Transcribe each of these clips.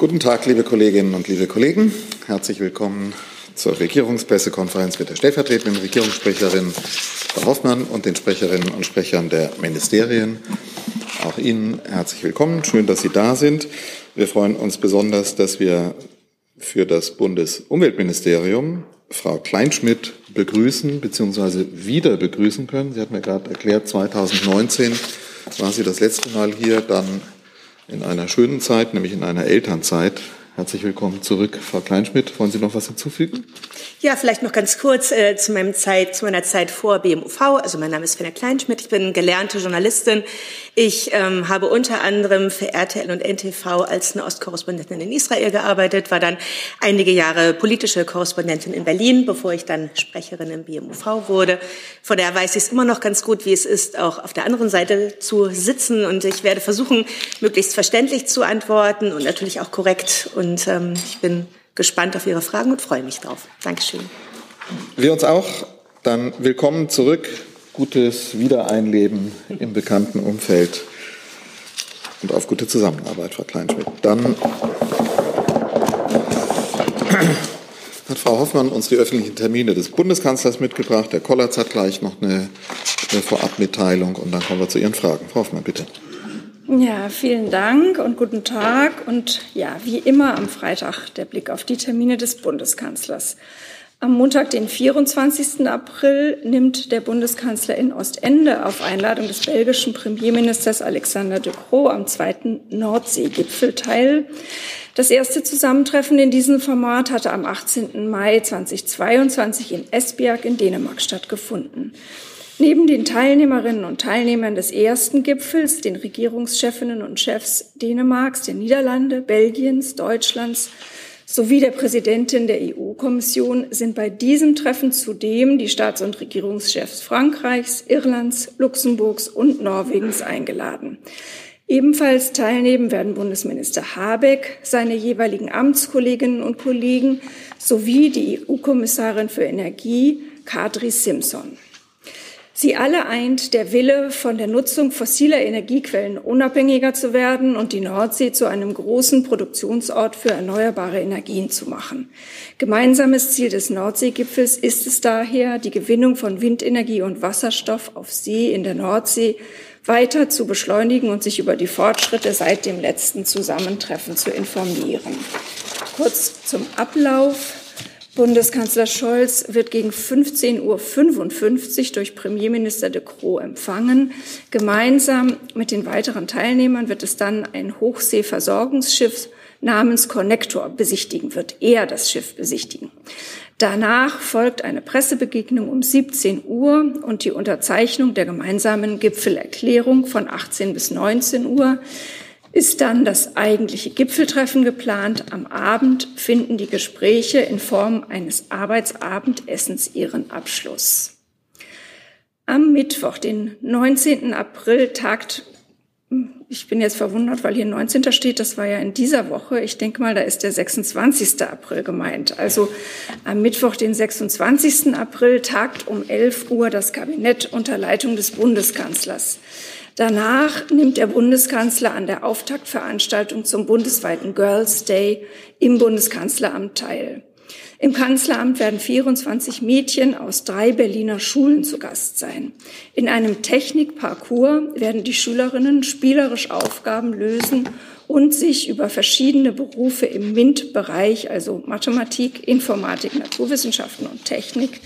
Guten Tag, liebe Kolleginnen und liebe Kollegen. Herzlich willkommen zur Regierungspressekonferenz mit der stellvertretenden Regierungssprecherin Frau Hoffmann und den Sprecherinnen und Sprechern der Ministerien. Auch Ihnen herzlich willkommen. Schön, dass Sie da sind. Wir freuen uns besonders, dass wir für das Bundesumweltministerium Frau Kleinschmidt begrüßen bzw. wieder begrüßen können. Sie hat mir gerade erklärt, 2019 war sie das letzte Mal hier, dann in einer schönen Zeit, nämlich in einer Elternzeit. Herzlich willkommen zurück, Frau Kleinschmidt. Wollen Sie noch was hinzufügen? Ja, vielleicht noch ganz kurz äh, zu, meinem Zeit, zu meiner Zeit vor BMUV. Also mein Name ist Fenner Kleinschmidt, ich bin gelernte Journalistin. Ich ähm, habe unter anderem für RTL und NTV als eine Ostkorrespondentin in Israel gearbeitet, war dann einige Jahre politische Korrespondentin in Berlin, bevor ich dann Sprecherin im BMUV wurde. Von daher weiß ich es immer noch ganz gut, wie es ist, auch auf der anderen Seite zu sitzen. Und ich werde versuchen, möglichst verständlich zu antworten und natürlich auch korrekt und und ähm, ich bin gespannt auf Ihre Fragen und freue mich drauf. Dankeschön. Wir uns auch. Dann willkommen zurück. Gutes Wiedereinleben im bekannten Umfeld und auf gute Zusammenarbeit, Frau Kleinschmidt. Dann hat Frau Hoffmann uns die öffentlichen Termine des Bundeskanzlers mitgebracht. Der Kollatz hat gleich noch eine Vorabmitteilung und dann kommen wir zu Ihren Fragen. Frau Hoffmann, bitte. Ja, vielen Dank und guten Tag. Und ja, wie immer am Freitag der Blick auf die Termine des Bundeskanzlers. Am Montag, den 24. April, nimmt der Bundeskanzler in Ostende auf Einladung des belgischen Premierministers Alexander de Croo am zweiten Nordseegipfel teil. Das erste Zusammentreffen in diesem Format hatte am 18. Mai 2022 in Esbjerg in Dänemark stattgefunden. Neben den Teilnehmerinnen und Teilnehmern des ersten Gipfels, den Regierungschefinnen und Chefs Dänemarks, der Niederlande, Belgiens, Deutschlands sowie der Präsidentin der EU-Kommission sind bei diesem Treffen zudem die Staats- und Regierungschefs Frankreichs, Irlands, Luxemburgs und Norwegens eingeladen. Ebenfalls teilnehmen werden Bundesminister Habeck, seine jeweiligen Amtskolleginnen und Kollegen sowie die EU-Kommissarin für Energie, Kadri Simpson. Sie alle eint der Wille, von der Nutzung fossiler Energiequellen unabhängiger zu werden und die Nordsee zu einem großen Produktionsort für erneuerbare Energien zu machen. Gemeinsames Ziel des Nordseegipfels ist es daher, die Gewinnung von Windenergie und Wasserstoff auf See in der Nordsee weiter zu beschleunigen und sich über die Fortschritte seit dem letzten Zusammentreffen zu informieren. Kurz zum Ablauf. Bundeskanzler Scholz wird gegen 15.55 Uhr durch Premierminister de Croo empfangen. Gemeinsam mit den weiteren Teilnehmern wird es dann ein Hochseeversorgungsschiff namens Connector besichtigen, wird er das Schiff besichtigen. Danach folgt eine Pressebegegnung um 17 Uhr und die Unterzeichnung der gemeinsamen Gipfelerklärung von 18 bis 19 Uhr ist dann das eigentliche Gipfeltreffen geplant. Am Abend finden die Gespräche in Form eines Arbeitsabendessens ihren Abschluss. Am Mittwoch, den 19. April, tagt, ich bin jetzt verwundert, weil hier 19. steht, das war ja in dieser Woche. Ich denke mal, da ist der 26. April gemeint. Also am Mittwoch, den 26. April, tagt um 11 Uhr das Kabinett unter Leitung des Bundeskanzlers. Danach nimmt der Bundeskanzler an der Auftaktveranstaltung zum bundesweiten Girls Day im Bundeskanzleramt teil. Im Kanzleramt werden 24 Mädchen aus drei Berliner Schulen zu Gast sein. In einem Technikparcours werden die Schülerinnen spielerisch Aufgaben lösen und sich über verschiedene Berufe im MINT-Bereich, also Mathematik, Informatik, Naturwissenschaften und Technik,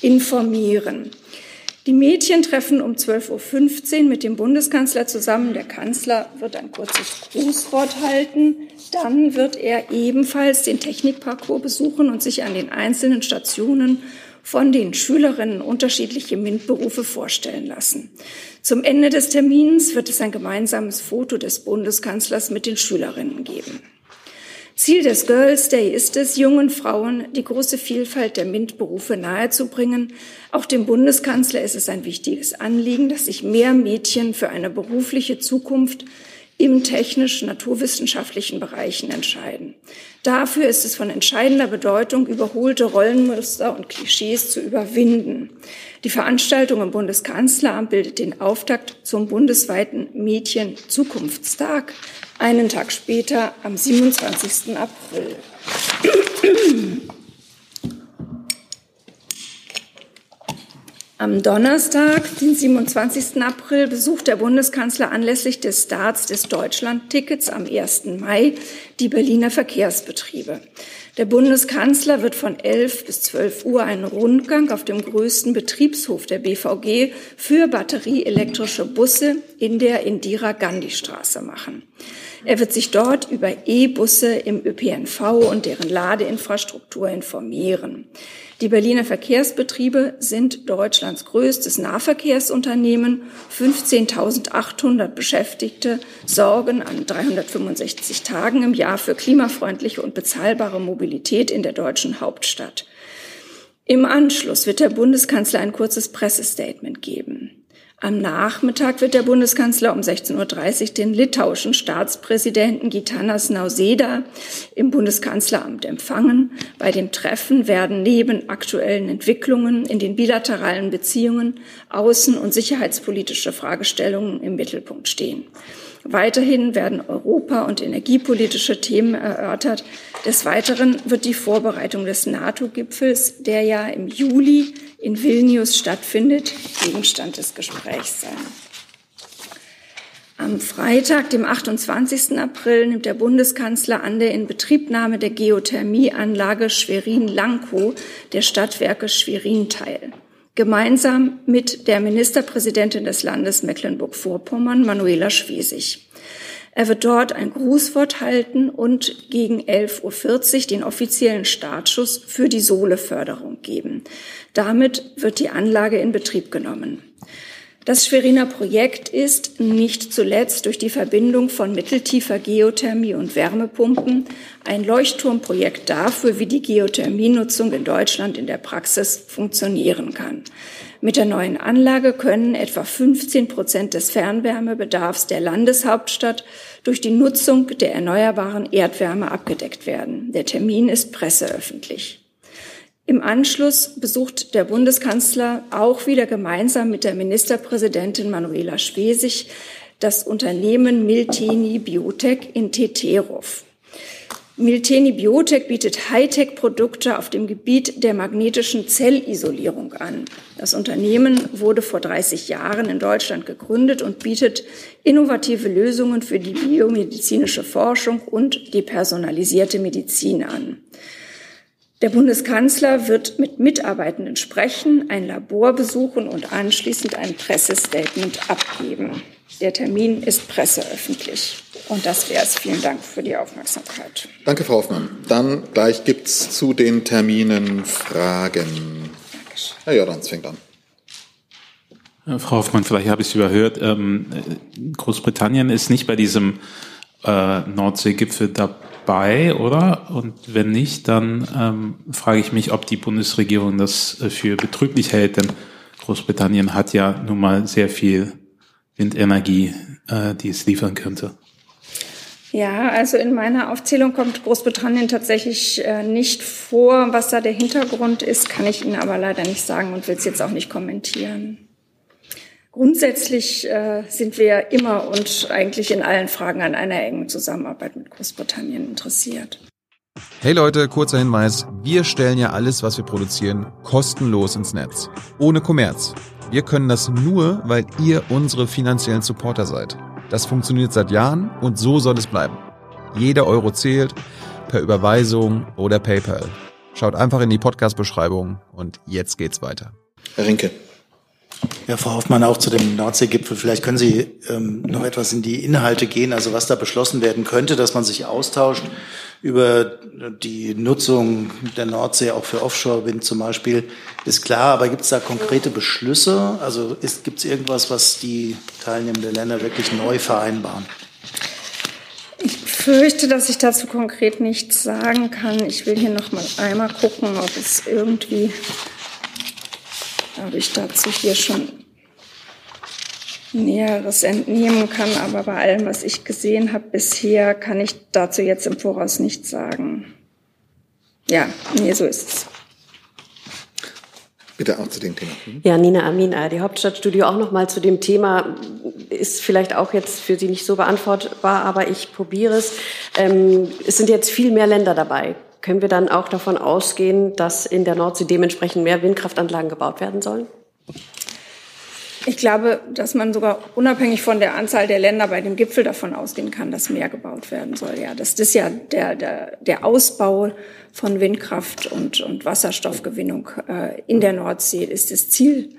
informieren. Die Mädchen treffen um 12.15 Uhr mit dem Bundeskanzler zusammen. Der Kanzler wird ein kurzes Grußwort halten. Dann wird er ebenfalls den Technikparcours besuchen und sich an den einzelnen Stationen von den Schülerinnen unterschiedliche MINT-Berufe vorstellen lassen. Zum Ende des Termins wird es ein gemeinsames Foto des Bundeskanzlers mit den Schülerinnen geben. Ziel des Girls Day ist es, jungen Frauen die große Vielfalt der MINT-Berufe nahezubringen. Auch dem Bundeskanzler ist es ein wichtiges Anliegen, dass sich mehr Mädchen für eine berufliche Zukunft im technisch-naturwissenschaftlichen Bereichen entscheiden. Dafür ist es von entscheidender Bedeutung, überholte Rollenmuster und Klischees zu überwinden. Die Veranstaltung im Bundeskanzleramt bildet den Auftakt zum bundesweiten Mädchen-Zukunftstag, einen Tag später am 27. April. Am Donnerstag, den 27. April, besucht der Bundeskanzler anlässlich des Starts des Deutschlandtickets am 1. Mai die Berliner Verkehrsbetriebe. Der Bundeskanzler wird von 11 bis 12 Uhr einen Rundgang auf dem größten Betriebshof der BVG für batterieelektrische Busse in der Indira-Gandhi-Straße machen. Er wird sich dort über E-Busse im ÖPNV und deren Ladeinfrastruktur informieren. Die Berliner Verkehrsbetriebe sind Deutschlands größtes Nahverkehrsunternehmen. 15.800 Beschäftigte sorgen an 365 Tagen im Jahr für klimafreundliche und bezahlbare Mobilität in der deutschen Hauptstadt. Im Anschluss wird der Bundeskanzler ein kurzes Pressestatement geben. Am Nachmittag wird der Bundeskanzler um 16.30 Uhr den litauischen Staatspräsidenten Gitanas Nauseda im Bundeskanzleramt empfangen. Bei dem Treffen werden neben aktuellen Entwicklungen in den bilateralen Beziehungen außen- und sicherheitspolitische Fragestellungen im Mittelpunkt stehen. Weiterhin werden Europa- und energiepolitische Themen erörtert. Des Weiteren wird die Vorbereitung des NATO-Gipfels, der ja im Juli in Vilnius stattfindet, Gegenstand des Gesprächs sein. Am Freitag, dem 28. April, nimmt der Bundeskanzler an der Inbetriebnahme der Geothermieanlage Schwerin-Lankow der Stadtwerke Schwerin teil gemeinsam mit der Ministerpräsidentin des Landes Mecklenburg-Vorpommern, Manuela Schwesig. Er wird dort ein Grußwort halten und gegen 11.40 Uhr den offiziellen Startschuss für die Sohleförderung geben. Damit wird die Anlage in Betrieb genommen. Das Schweriner Projekt ist nicht zuletzt durch die Verbindung von mitteltiefer Geothermie und Wärmepumpen ein Leuchtturmprojekt dafür, wie die Geothermienutzung in Deutschland in der Praxis funktionieren kann. Mit der neuen Anlage können etwa 15 Prozent des Fernwärmebedarfs der Landeshauptstadt durch die Nutzung der erneuerbaren Erdwärme abgedeckt werden. Der Termin ist presseöffentlich. Im Anschluss besucht der Bundeskanzler auch wieder gemeinsam mit der Ministerpräsidentin Manuela Schwesig das Unternehmen Milteni Biotech in Teterov. Milteni Biotech bietet Hightech-Produkte auf dem Gebiet der magnetischen Zellisolierung an. Das Unternehmen wurde vor 30 Jahren in Deutschland gegründet und bietet innovative Lösungen für die biomedizinische Forschung und die personalisierte Medizin an. Der Bundeskanzler wird mit Mitarbeitenden sprechen, ein Labor besuchen und anschließend ein Pressestatement abgeben. Der Termin ist presseöffentlich. Und das wäre es. Vielen Dank für die Aufmerksamkeit. Danke, Frau Hoffmann. Dann gleich gibt es zu den Terminen Fragen. Herr Jordans fängt an. Frau Hoffmann, vielleicht habe ich es überhört. Ähm, Großbritannien ist nicht bei diesem äh, Nordseegipfel dabei bei, oder? Und wenn nicht, dann ähm, frage ich mich, ob die Bundesregierung das äh, für betrüglich hält, denn Großbritannien hat ja nun mal sehr viel Windenergie, äh, die es liefern könnte. Ja, also in meiner Aufzählung kommt Großbritannien tatsächlich äh, nicht vor. Was da der Hintergrund ist, kann ich Ihnen aber leider nicht sagen und will es jetzt auch nicht kommentieren. Grundsätzlich äh, sind wir immer und eigentlich in allen Fragen an einer engen Zusammenarbeit mit Großbritannien interessiert. Hey Leute, kurzer Hinweis. Wir stellen ja alles, was wir produzieren, kostenlos ins Netz. Ohne Kommerz. Wir können das nur, weil ihr unsere finanziellen Supporter seid. Das funktioniert seit Jahren und so soll es bleiben. Jeder Euro zählt, per Überweisung oder PayPal. Schaut einfach in die Podcast-Beschreibung und jetzt geht's weiter. Herr Rinke. Ja, Frau Hoffmann, auch zu dem Nordseegipfel. Vielleicht können Sie ähm, noch etwas in die Inhalte gehen, also was da beschlossen werden könnte, dass man sich austauscht über die Nutzung der Nordsee auch für Offshore-Wind zum Beispiel, ist klar. Aber gibt es da konkrete Beschlüsse? Also gibt es irgendwas, was die teilnehmenden Länder wirklich neu vereinbaren? Ich fürchte, dass ich dazu konkret nichts sagen kann. Ich will hier noch mal einmal gucken, ob es irgendwie habe ich dazu hier schon Näheres entnehmen kann, aber bei allem, was ich gesehen habe bisher, kann ich dazu jetzt im Voraus nichts sagen. Ja, nee, so ist es. Bitte auch zu dem Thema. Mhm. Ja, Nina Amin, die Hauptstadtstudio auch noch mal zu dem Thema ist vielleicht auch jetzt für Sie nicht so beantwortbar, aber ich probiere es. Ähm, es sind jetzt viel mehr Länder dabei. Können wir dann auch davon ausgehen, dass in der Nordsee dementsprechend mehr Windkraftanlagen gebaut werden sollen? Ich glaube, dass man sogar unabhängig von der Anzahl der Länder bei dem Gipfel davon ausgehen kann, dass mehr gebaut werden soll. Ja, das ist ja der, der, der Ausbau von Windkraft und, und Wasserstoffgewinnung äh, in der Nordsee ist das Ziel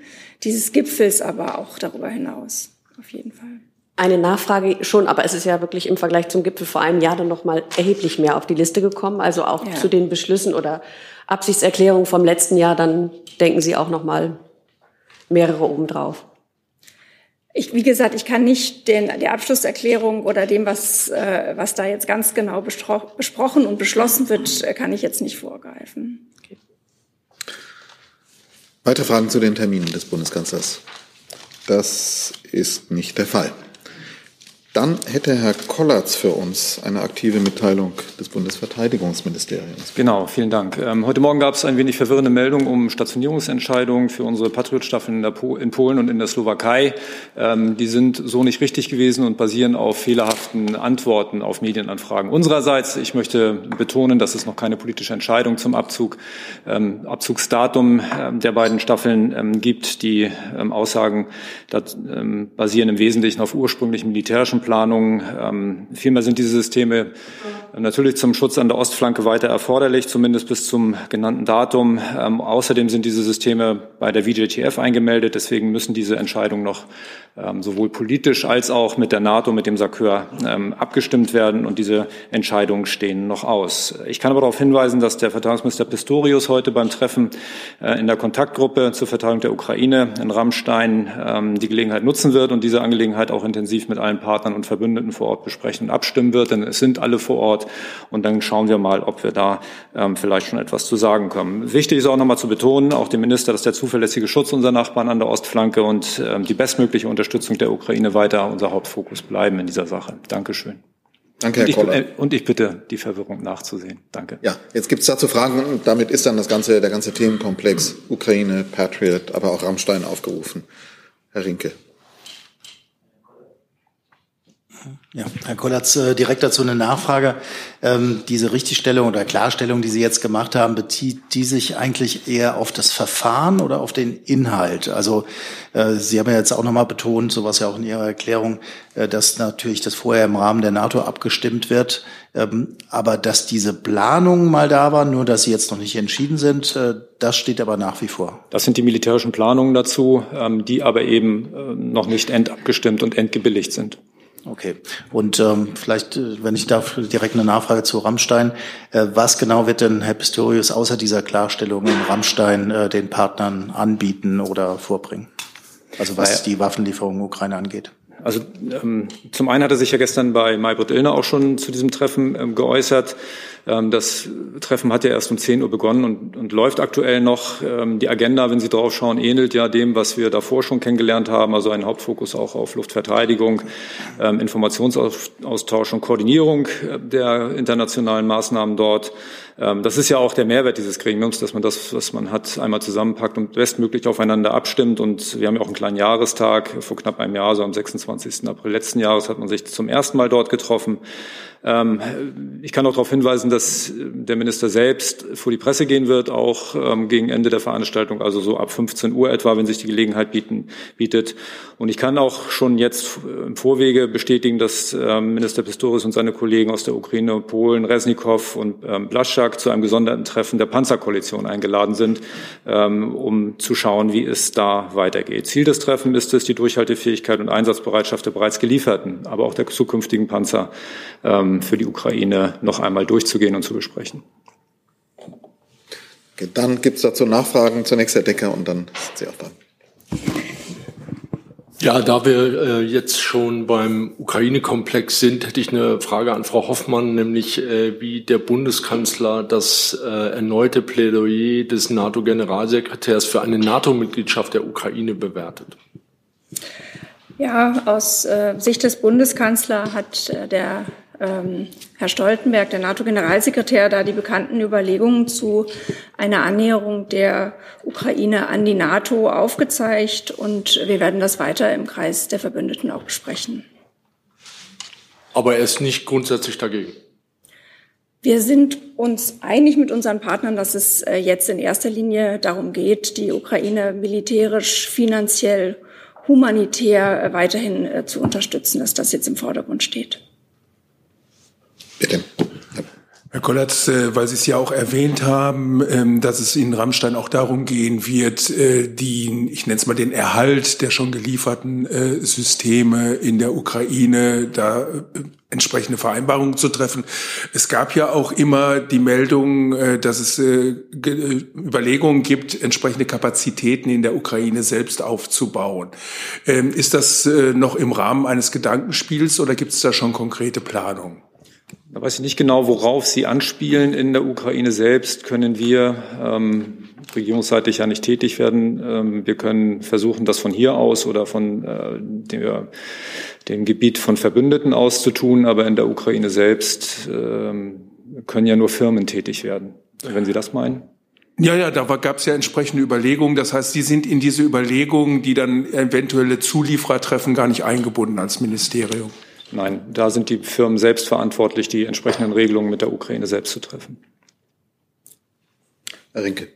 dieses Gipfels, aber auch darüber hinaus auf jeden Fall. Eine Nachfrage schon, aber es ist ja wirklich im Vergleich zum Gipfel vor einem Jahr dann noch mal erheblich mehr auf die Liste gekommen. Also auch ja. zu den Beschlüssen oder Absichtserklärungen vom letzten Jahr, dann denken Sie auch noch mal mehrere obendrauf. Ich, wie gesagt, ich kann nicht den, der Abschlusserklärung oder dem, was, äh, was da jetzt ganz genau besprochen und beschlossen wird, äh, kann ich jetzt nicht vorgreifen. Okay. Weitere Fragen zu den Terminen des Bundeskanzlers? Das ist nicht der Fall. Dann hätte Herr Kollatz für uns eine aktive Mitteilung des Bundesverteidigungsministeriums. Genau, vielen Dank. Ähm, heute Morgen gab es ein wenig verwirrende Meldungen um Stationierungsentscheidungen für unsere Patriotstaffeln in, Polen und in der Slowakei. Ähm, die sind so nicht richtig gewesen und basieren auf fehlerhaften Antworten auf Medienanfragen. Unsererseits, ich möchte betonen, dass es noch keine politische Entscheidung zum Abzug, ähm, Abzugsdatum der beiden Staffeln gibt. Die Aussagen basieren im Wesentlichen auf ursprünglichen militärischen Planung. Ähm, vielmehr sind diese Systeme natürlich zum Schutz an der Ostflanke weiter erforderlich, zumindest bis zum genannten Datum. Ähm, außerdem sind diese Systeme bei der VJTF eingemeldet. Deswegen müssen diese Entscheidungen noch sowohl politisch als auch mit der NATO, mit dem SACEUR ähm, abgestimmt werden. Und diese Entscheidungen stehen noch aus. Ich kann aber darauf hinweisen, dass der Verteidigungsminister Pistorius heute beim Treffen äh, in der Kontaktgruppe zur Verteidigung der Ukraine in Rammstein ähm, die Gelegenheit nutzen wird und diese Angelegenheit auch intensiv mit allen Partnern und Verbündeten vor Ort besprechen und abstimmen wird. Denn es sind alle vor Ort. Und dann schauen wir mal, ob wir da vielleicht schon etwas zu sagen können. Wichtig ist auch nochmal zu betonen, auch dem Minister, dass der zuverlässige Schutz unserer Nachbarn an der Ostflanke und die bestmögliche Unterstützung Unterstützung der Ukraine weiter unser Hauptfokus bleiben in dieser Sache. Dankeschön. Danke, Herr und ich, Koller. Und ich bitte, die Verwirrung nachzusehen. Danke. Ja, jetzt gibt es dazu Fragen und damit ist dann das ganze, der ganze Themenkomplex Ukraine, Patriot, aber auch Rammstein aufgerufen. Herr Rinke. Ja, Herr Kollatz, äh, direkt dazu eine Nachfrage. Ähm, diese Richtigstellung oder Klarstellung, die Sie jetzt gemacht haben, bezieht die sich eigentlich eher auf das Verfahren oder auf den Inhalt? Also äh, Sie haben ja jetzt auch nochmal betont, so was ja auch in Ihrer Erklärung, äh, dass natürlich das vorher im Rahmen der NATO abgestimmt wird, ähm, aber dass diese Planungen mal da waren, nur dass sie jetzt noch nicht entschieden sind, äh, das steht aber nach wie vor. Das sind die militärischen Planungen dazu, ähm, die aber eben äh, noch nicht endabgestimmt und endgebilligt sind. Okay. Und ähm, vielleicht, äh, wenn ich darf, direkt eine Nachfrage zu Rammstein. Äh, was genau wird denn Herr Pistorius außer dieser Klarstellung in Rammstein äh, den Partnern anbieten oder vorbringen? Also was die Waffenlieferung Ukraine angeht. Also ähm, zum einen hat er sich ja gestern bei Maybrit Illner auch schon zu diesem Treffen ähm, geäußert. Ähm, das Treffen hat ja erst um 10 Uhr begonnen und, und läuft aktuell noch. Ähm, die Agenda, wenn Sie drauf schauen, ähnelt ja dem, was wir davor schon kennengelernt haben. Also ein Hauptfokus auch auf Luftverteidigung, ähm, Informationsaustausch und Koordinierung äh, der internationalen Maßnahmen dort. Das ist ja auch der Mehrwert dieses Gremiums, dass man das, was man hat, einmal zusammenpackt und bestmöglich aufeinander abstimmt. Und wir haben ja auch einen kleinen Jahrestag. Vor knapp einem Jahr, so am 26. April letzten Jahres, hat man sich zum ersten Mal dort getroffen. Ähm, ich kann auch darauf hinweisen, dass der Minister selbst vor die Presse gehen wird, auch ähm, gegen Ende der Veranstaltung, also so ab 15 Uhr etwa, wenn sich die Gelegenheit bieten, bietet. Und ich kann auch schon jetzt im Vorwege bestätigen, dass ähm, Minister Pistorius und seine Kollegen aus der Ukraine, Polen, Resnikow und Blaschak zu einem gesonderten Treffen der Panzerkoalition eingeladen sind, um zu schauen, wie es da weitergeht. Ziel des Treffens ist es, die Durchhaltefähigkeit und Einsatzbereitschaft der bereits gelieferten, aber auch der zukünftigen Panzer für die Ukraine noch einmal durchzugehen und zu besprechen. Okay, dann gibt es dazu Nachfragen. Zunächst Herr Decker und dann sind Sie auch dran. Ja, da wir äh, jetzt schon beim Ukraine-Komplex sind, hätte ich eine Frage an Frau Hoffmann, nämlich äh, wie der Bundeskanzler das äh, erneute Plädoyer des NATO-Generalsekretärs für eine NATO-Mitgliedschaft der Ukraine bewertet. Ja, aus äh, Sicht des Bundeskanzlers hat äh, der ähm, Herr Stoltenberg, der NATO-Generalsekretär, da die bekannten Überlegungen zu einer Annäherung der Ukraine an die NATO aufgezeigt. Und wir werden das weiter im Kreis der Verbündeten auch besprechen. Aber er ist nicht grundsätzlich dagegen. Wir sind uns einig mit unseren Partnern, dass es äh, jetzt in erster Linie darum geht, die Ukraine militärisch, finanziell, humanitär weiterhin äh, zu unterstützen, dass das jetzt im Vordergrund steht. Bitte. Herr Kollatz, äh, weil Sie es ja auch erwähnt haben, ähm, dass es in Rammstein auch darum gehen wird, äh, die, ich nenne es mal den Erhalt der schon gelieferten äh, Systeme in der Ukraine, da entsprechende Vereinbarungen zu treffen. Es gab ja auch immer die Meldung, dass es Überlegungen gibt, entsprechende Kapazitäten in der Ukraine selbst aufzubauen. Ähm, ist das noch im Rahmen eines Gedankenspiels oder gibt es da schon konkrete Planungen? Da weiß ich nicht genau, worauf Sie anspielen. In der Ukraine selbst können wir ähm, regierungsseitig ja nicht tätig werden. Ähm, wir können versuchen, das von hier aus oder von äh, der, dem Gebiet von Verbündeten aus zu tun, aber in der Ukraine selbst ähm, können ja nur Firmen tätig werden. Wenn Sie das meinen? Ja, ja, da gab es ja entsprechende Überlegungen. Das heißt, Sie sind in diese Überlegungen, die dann eventuelle Zulieferer treffen, gar nicht eingebunden als Ministerium. Nein, da sind die Firmen selbst verantwortlich, die entsprechenden Regelungen mit der Ukraine selbst zu treffen. Herr Rinke.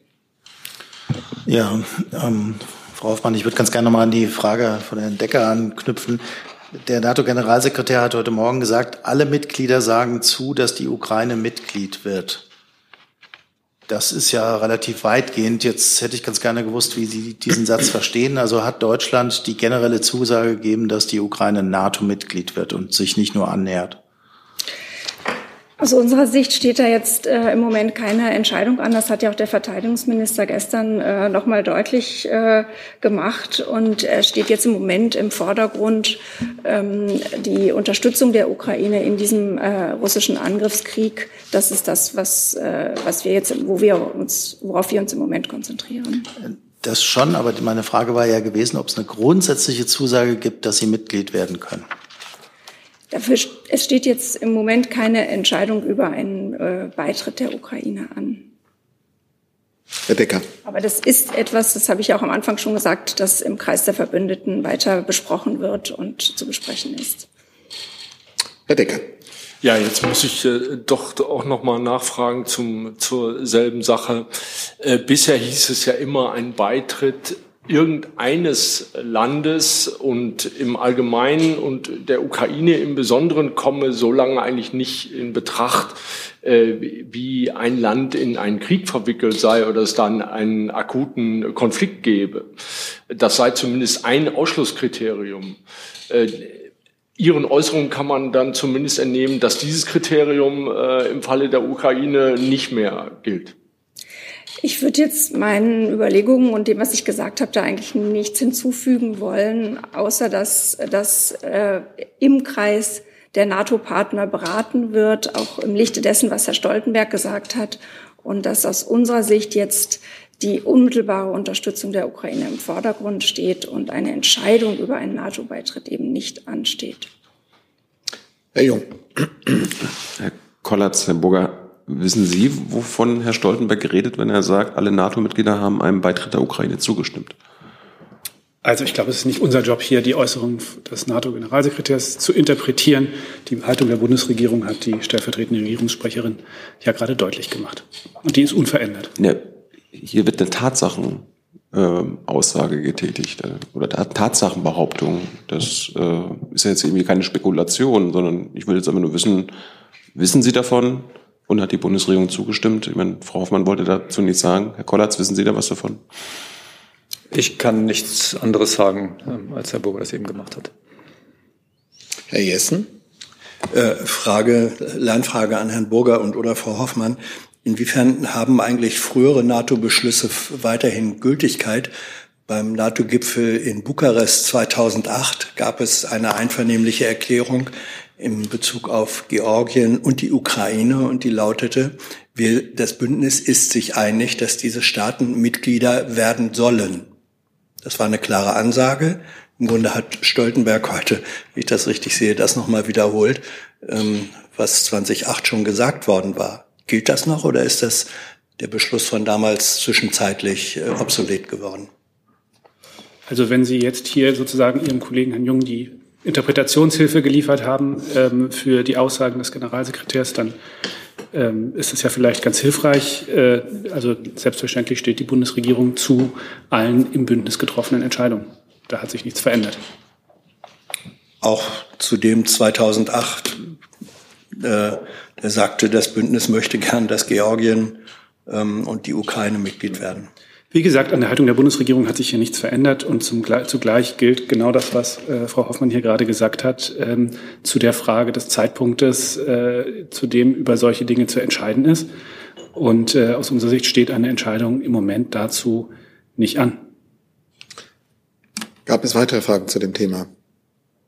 Ja, ähm, Frau Hoffmann, ich würde ganz gerne nochmal an die Frage von Herrn Decker anknüpfen. Der NATO-Generalsekretär hat heute Morgen gesagt, alle Mitglieder sagen zu, dass die Ukraine Mitglied wird. Das ist ja relativ weitgehend. Jetzt hätte ich ganz gerne gewusst, wie Sie diesen Satz verstehen. Also hat Deutschland die generelle Zusage gegeben, dass die Ukraine NATO-Mitglied wird und sich nicht nur annähert? Aus unserer Sicht steht da jetzt äh, im Moment keine Entscheidung an. Das hat ja auch der Verteidigungsminister gestern äh, noch mal deutlich äh, gemacht. Und er steht jetzt im Moment im Vordergrund ähm, die Unterstützung der Ukraine in diesem äh, russischen Angriffskrieg. Das ist das, was, äh, was wir jetzt, wo wir uns, worauf wir uns im Moment konzentrieren. Das schon, aber meine Frage war ja gewesen, ob es eine grundsätzliche Zusage gibt, dass Sie Mitglied werden können. Dafür, es steht jetzt im Moment keine Entscheidung über einen äh, Beitritt der Ukraine an. Herr Decker. Aber das ist etwas, das habe ich auch am Anfang schon gesagt, das im Kreis der Verbündeten weiter besprochen wird und zu besprechen ist. Herr Decker. Ja, jetzt muss ich äh, doch auch noch mal nachfragen zum zur selben Sache. Äh, bisher hieß es ja immer, ein Beitritt irgendeines Landes und im Allgemeinen und der Ukraine im Besonderen komme so lange eigentlich nicht in Betracht, äh, wie ein Land in einen Krieg verwickelt sei oder es dann einen akuten Konflikt gäbe. Das sei zumindest ein Ausschlusskriterium. Äh, Ihren Äußerungen kann man dann zumindest entnehmen, dass dieses Kriterium äh, im Falle der Ukraine nicht mehr gilt. Ich würde jetzt meinen Überlegungen und dem, was ich gesagt habe, da eigentlich nichts hinzufügen wollen, außer dass, dass äh, im Kreis der NATO-Partner beraten wird, auch im Lichte dessen, was Herr Stoltenberg gesagt hat, und dass aus unserer Sicht jetzt die unmittelbare Unterstützung der Ukraine im Vordergrund steht und eine Entscheidung über einen NATO-Beitritt eben nicht ansteht. Herr Jung. Herr Kollatz, Herr Burger, Wissen Sie, wovon Herr Stoltenberg geredet, wenn er sagt, alle NATO-Mitglieder haben einem Beitritt der Ukraine zugestimmt? Also ich glaube, es ist nicht unser Job hier, die Äußerungen des NATO-Generalsekretärs zu interpretieren. Die Haltung der Bundesregierung hat die stellvertretende Regierungssprecherin ja gerade deutlich gemacht. Und die ist unverändert. Ja, hier wird eine Tatsachenaussage äh, getätigt äh, oder Tatsachenbehauptung. Das äh, ist ja jetzt irgendwie keine Spekulation, sondern ich will jetzt einfach nur wissen, wissen Sie davon? Und hat die Bundesregierung zugestimmt? Ich meine, Frau Hoffmann wollte dazu nichts sagen. Herr Kollatz, wissen Sie da was davon? Ich kann nichts anderes sagen, ähm, als Herr Burger das eben gemacht hat. Herr Jessen? Äh, Frage, Lernfrage an Herrn Burger und oder Frau Hoffmann. Inwiefern haben eigentlich frühere NATO-Beschlüsse weiterhin Gültigkeit? Beim NATO-Gipfel in Bukarest 2008 gab es eine einvernehmliche Erklärung, im Bezug auf Georgien und die Ukraine und die lautete, wir, das Bündnis ist sich einig, dass diese Staaten Mitglieder werden sollen. Das war eine klare Ansage. Im Grunde hat Stoltenberg heute, wie ich das richtig sehe, das nochmal wiederholt, ähm, was 2008 schon gesagt worden war. Gilt das noch oder ist das der Beschluss von damals zwischenzeitlich äh, obsolet geworden? Also wenn Sie jetzt hier sozusagen Ihrem Kollegen Herrn Jung die Interpretationshilfe geliefert haben ähm, für die Aussagen des Generalsekretärs, dann ähm, ist es ja vielleicht ganz hilfreich. Äh, also selbstverständlich steht die Bundesregierung zu allen im Bündnis getroffenen Entscheidungen. Da hat sich nichts verändert. Auch zu dem 2008, äh, der sagte, das Bündnis möchte gern, dass Georgien ähm, und die Ukraine Mitglied werden. Wie gesagt, an der Haltung der Bundesregierung hat sich hier nichts verändert und zum, zugleich gilt genau das, was äh, Frau Hoffmann hier gerade gesagt hat, ähm, zu der Frage des Zeitpunktes, äh, zu dem über solche Dinge zu entscheiden ist. Und äh, aus unserer Sicht steht eine Entscheidung im Moment dazu nicht an. Gab es weitere Fragen zu dem Thema?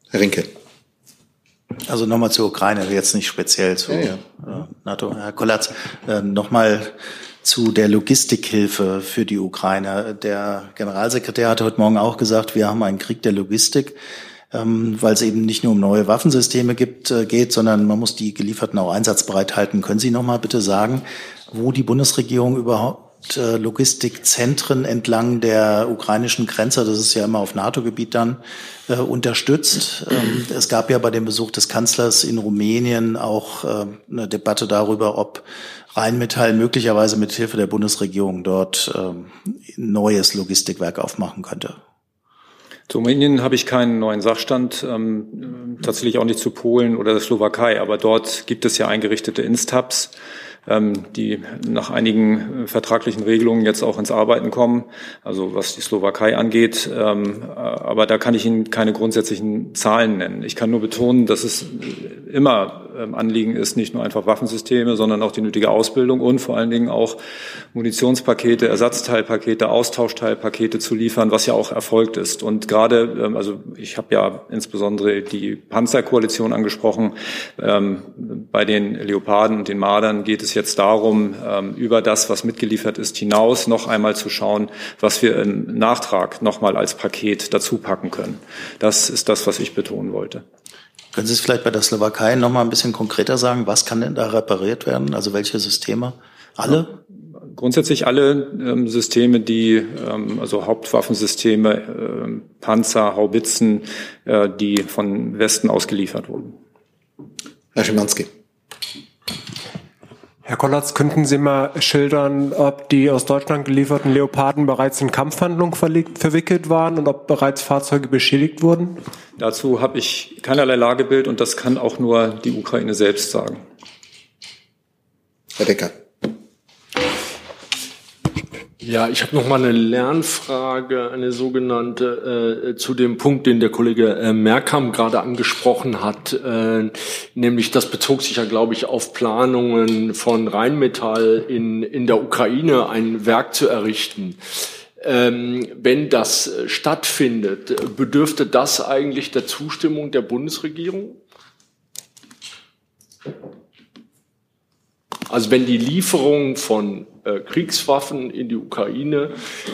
Herr Rinke. Also nochmal zur Ukraine, jetzt nicht speziell zu ja, ja. Äh, NATO. Herr Kollatz, äh, nochmal zu der Logistikhilfe für die Ukraine. Der Generalsekretär hatte heute Morgen auch gesagt, wir haben einen Krieg der Logistik, ähm, weil es eben nicht nur um neue Waffensysteme gibt, äh, geht, sondern man muss die gelieferten auch einsatzbereit halten. Können Sie noch mal bitte sagen, wo die Bundesregierung überhaupt äh, Logistikzentren entlang der ukrainischen Grenze, das ist ja immer auf NATO-Gebiet dann, äh, unterstützt. Ähm, es gab ja bei dem Besuch des Kanzlers in Rumänien auch eine Debatte darüber, ob Rheinmetall möglicherweise mit Hilfe der Bundesregierung dort ähm, neues Logistikwerk aufmachen könnte. Zu Rumänien habe ich keinen neuen Sachstand, ähm, tatsächlich auch nicht zu Polen oder der Slowakei, aber dort gibt es ja eingerichtete Instabs, die nach einigen äh, vertraglichen Regelungen jetzt auch ins Arbeiten kommen, also was die Slowakei angeht. Ähm, äh, aber da kann ich Ihnen keine grundsätzlichen Zahlen nennen. Ich kann nur betonen, dass es immer ähm, Anliegen ist, nicht nur einfach Waffensysteme, sondern auch die nötige Ausbildung und vor allen Dingen auch Munitionspakete, Ersatzteilpakete, Austauschteilpakete zu liefern, was ja auch erfolgt ist. Und gerade, also ich habe ja insbesondere die Panzerkoalition angesprochen. Bei den Leoparden und den Mardern geht es jetzt darum, ähm, über das, was mitgeliefert ist, hinaus noch einmal zu schauen, was wir im Nachtrag noch mal als Paket dazu packen können. Das ist das, was ich betonen wollte. Können Sie es vielleicht bei der Slowakei noch mal ein bisschen konkreter sagen? Was kann denn da repariert werden? Also welche Systeme? Alle? Grundsätzlich alle ähm, Systeme, die, ähm, also Hauptwaffensysteme, äh, Panzer, Haubitzen, äh, die von Westen ausgeliefert wurden. Herr Schimanski. Herr Kollatz, könnten Sie mal schildern, ob die aus Deutschland gelieferten Leoparden bereits in Kampfhandlungen verwickelt waren und ob bereits Fahrzeuge beschädigt wurden? Dazu habe ich keinerlei Lagebild und das kann auch nur die Ukraine selbst sagen. Herr Decker. Ja, ich habe noch mal eine Lernfrage, eine sogenannte äh, zu dem Punkt, den der Kollege äh, Merkam gerade angesprochen hat, äh, nämlich das bezog sich ja, glaube ich, auf Planungen von Rheinmetall in in der Ukraine ein Werk zu errichten. Ähm, wenn das stattfindet, bedürfte das eigentlich der Zustimmung der Bundesregierung? Also wenn die Lieferung von Kriegswaffen in die Ukraine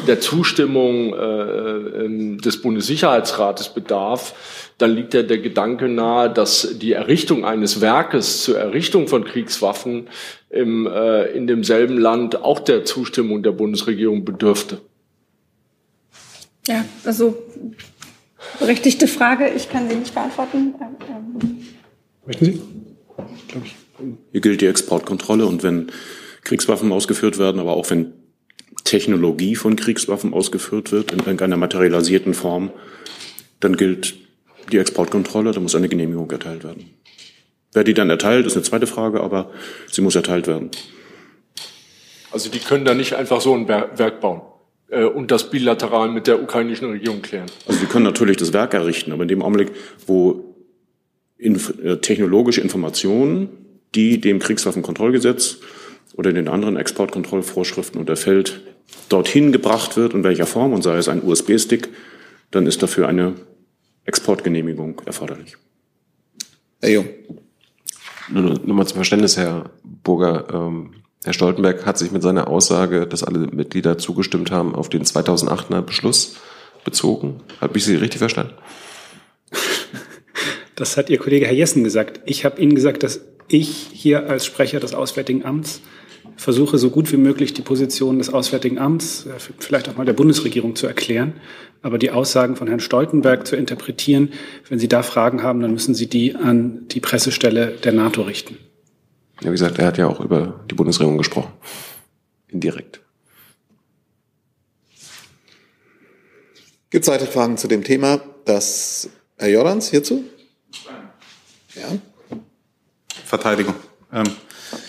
der Zustimmung äh, äh, des Bundessicherheitsrates bedarf, dann liegt ja der Gedanke nahe, dass die Errichtung eines Werkes zur Errichtung von Kriegswaffen im, äh, in demselben Land auch der Zustimmung der Bundesregierung bedürfte. Ja, also berechtigte Frage. Ich kann sie nicht beantworten. Ähm, Möchten Sie? Glaube ich. Hier gilt die Exportkontrolle und wenn Kriegswaffen ausgeführt werden, aber auch wenn Technologie von Kriegswaffen ausgeführt wird in irgendeiner materialisierten Form, dann gilt die Exportkontrolle, da muss eine Genehmigung erteilt werden. Wer die dann erteilt, ist eine zweite Frage, aber sie muss erteilt werden. Also die können da nicht einfach so ein Werk bauen äh, und das bilateral mit der ukrainischen Regierung klären. Also sie können natürlich das Werk errichten, aber in dem Augenblick, wo inf äh, technologische Informationen, die dem Kriegswaffenkontrollgesetz oder den anderen Exportkontrollvorschriften unterfällt, dorthin gebracht wird, in welcher Form, und sei es ein USB-Stick, dann ist dafür eine Exportgenehmigung erforderlich. Herr Jung. Nur, nur mal zum Verständnis, Herr Burger. Ähm, Herr Stoltenberg hat sich mit seiner Aussage, dass alle Mitglieder zugestimmt haben, auf den 2008er Beschluss bezogen. Habe ich Sie richtig verstanden? Das hat Ihr Kollege Herr Jessen gesagt. Ich habe Ihnen gesagt, dass ich hier als Sprecher des Auswärtigen Amts versuche, so gut wie möglich die Position des Auswärtigen Amts, äh, vielleicht auch mal der Bundesregierung zu erklären, aber die Aussagen von Herrn Stoltenberg zu interpretieren. Wenn Sie da Fragen haben, dann müssen Sie die an die Pressestelle der NATO richten. Ja, wie gesagt, er hat ja auch über die Bundesregierung gesprochen. Indirekt. Gibt es weitere Fragen zu dem Thema? Das, Herr Jordans hierzu? Ja. Verteidigung. Ähm,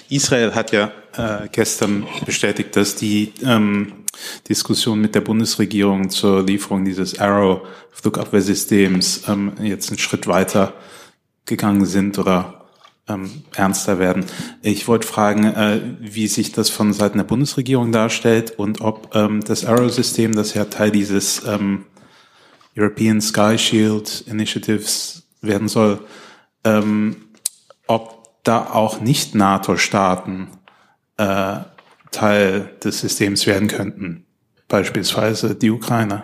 Israel hat ja äh, gestern bestätigt, dass die ähm, Diskussion mit der Bundesregierung zur Lieferung dieses Arrow-Flugabwehrsystems ähm, jetzt einen Schritt weiter gegangen sind oder ähm, ernster werden. Ich wollte fragen, äh, wie sich das von Seiten der Bundesregierung darstellt und ob ähm, das Arrow-System, das ja Teil dieses ähm, European Sky Shield Initiatives werden soll, ähm, ob da auch nicht NATO-Staaten äh, Teil des Systems werden könnten, beispielsweise die Ukraine.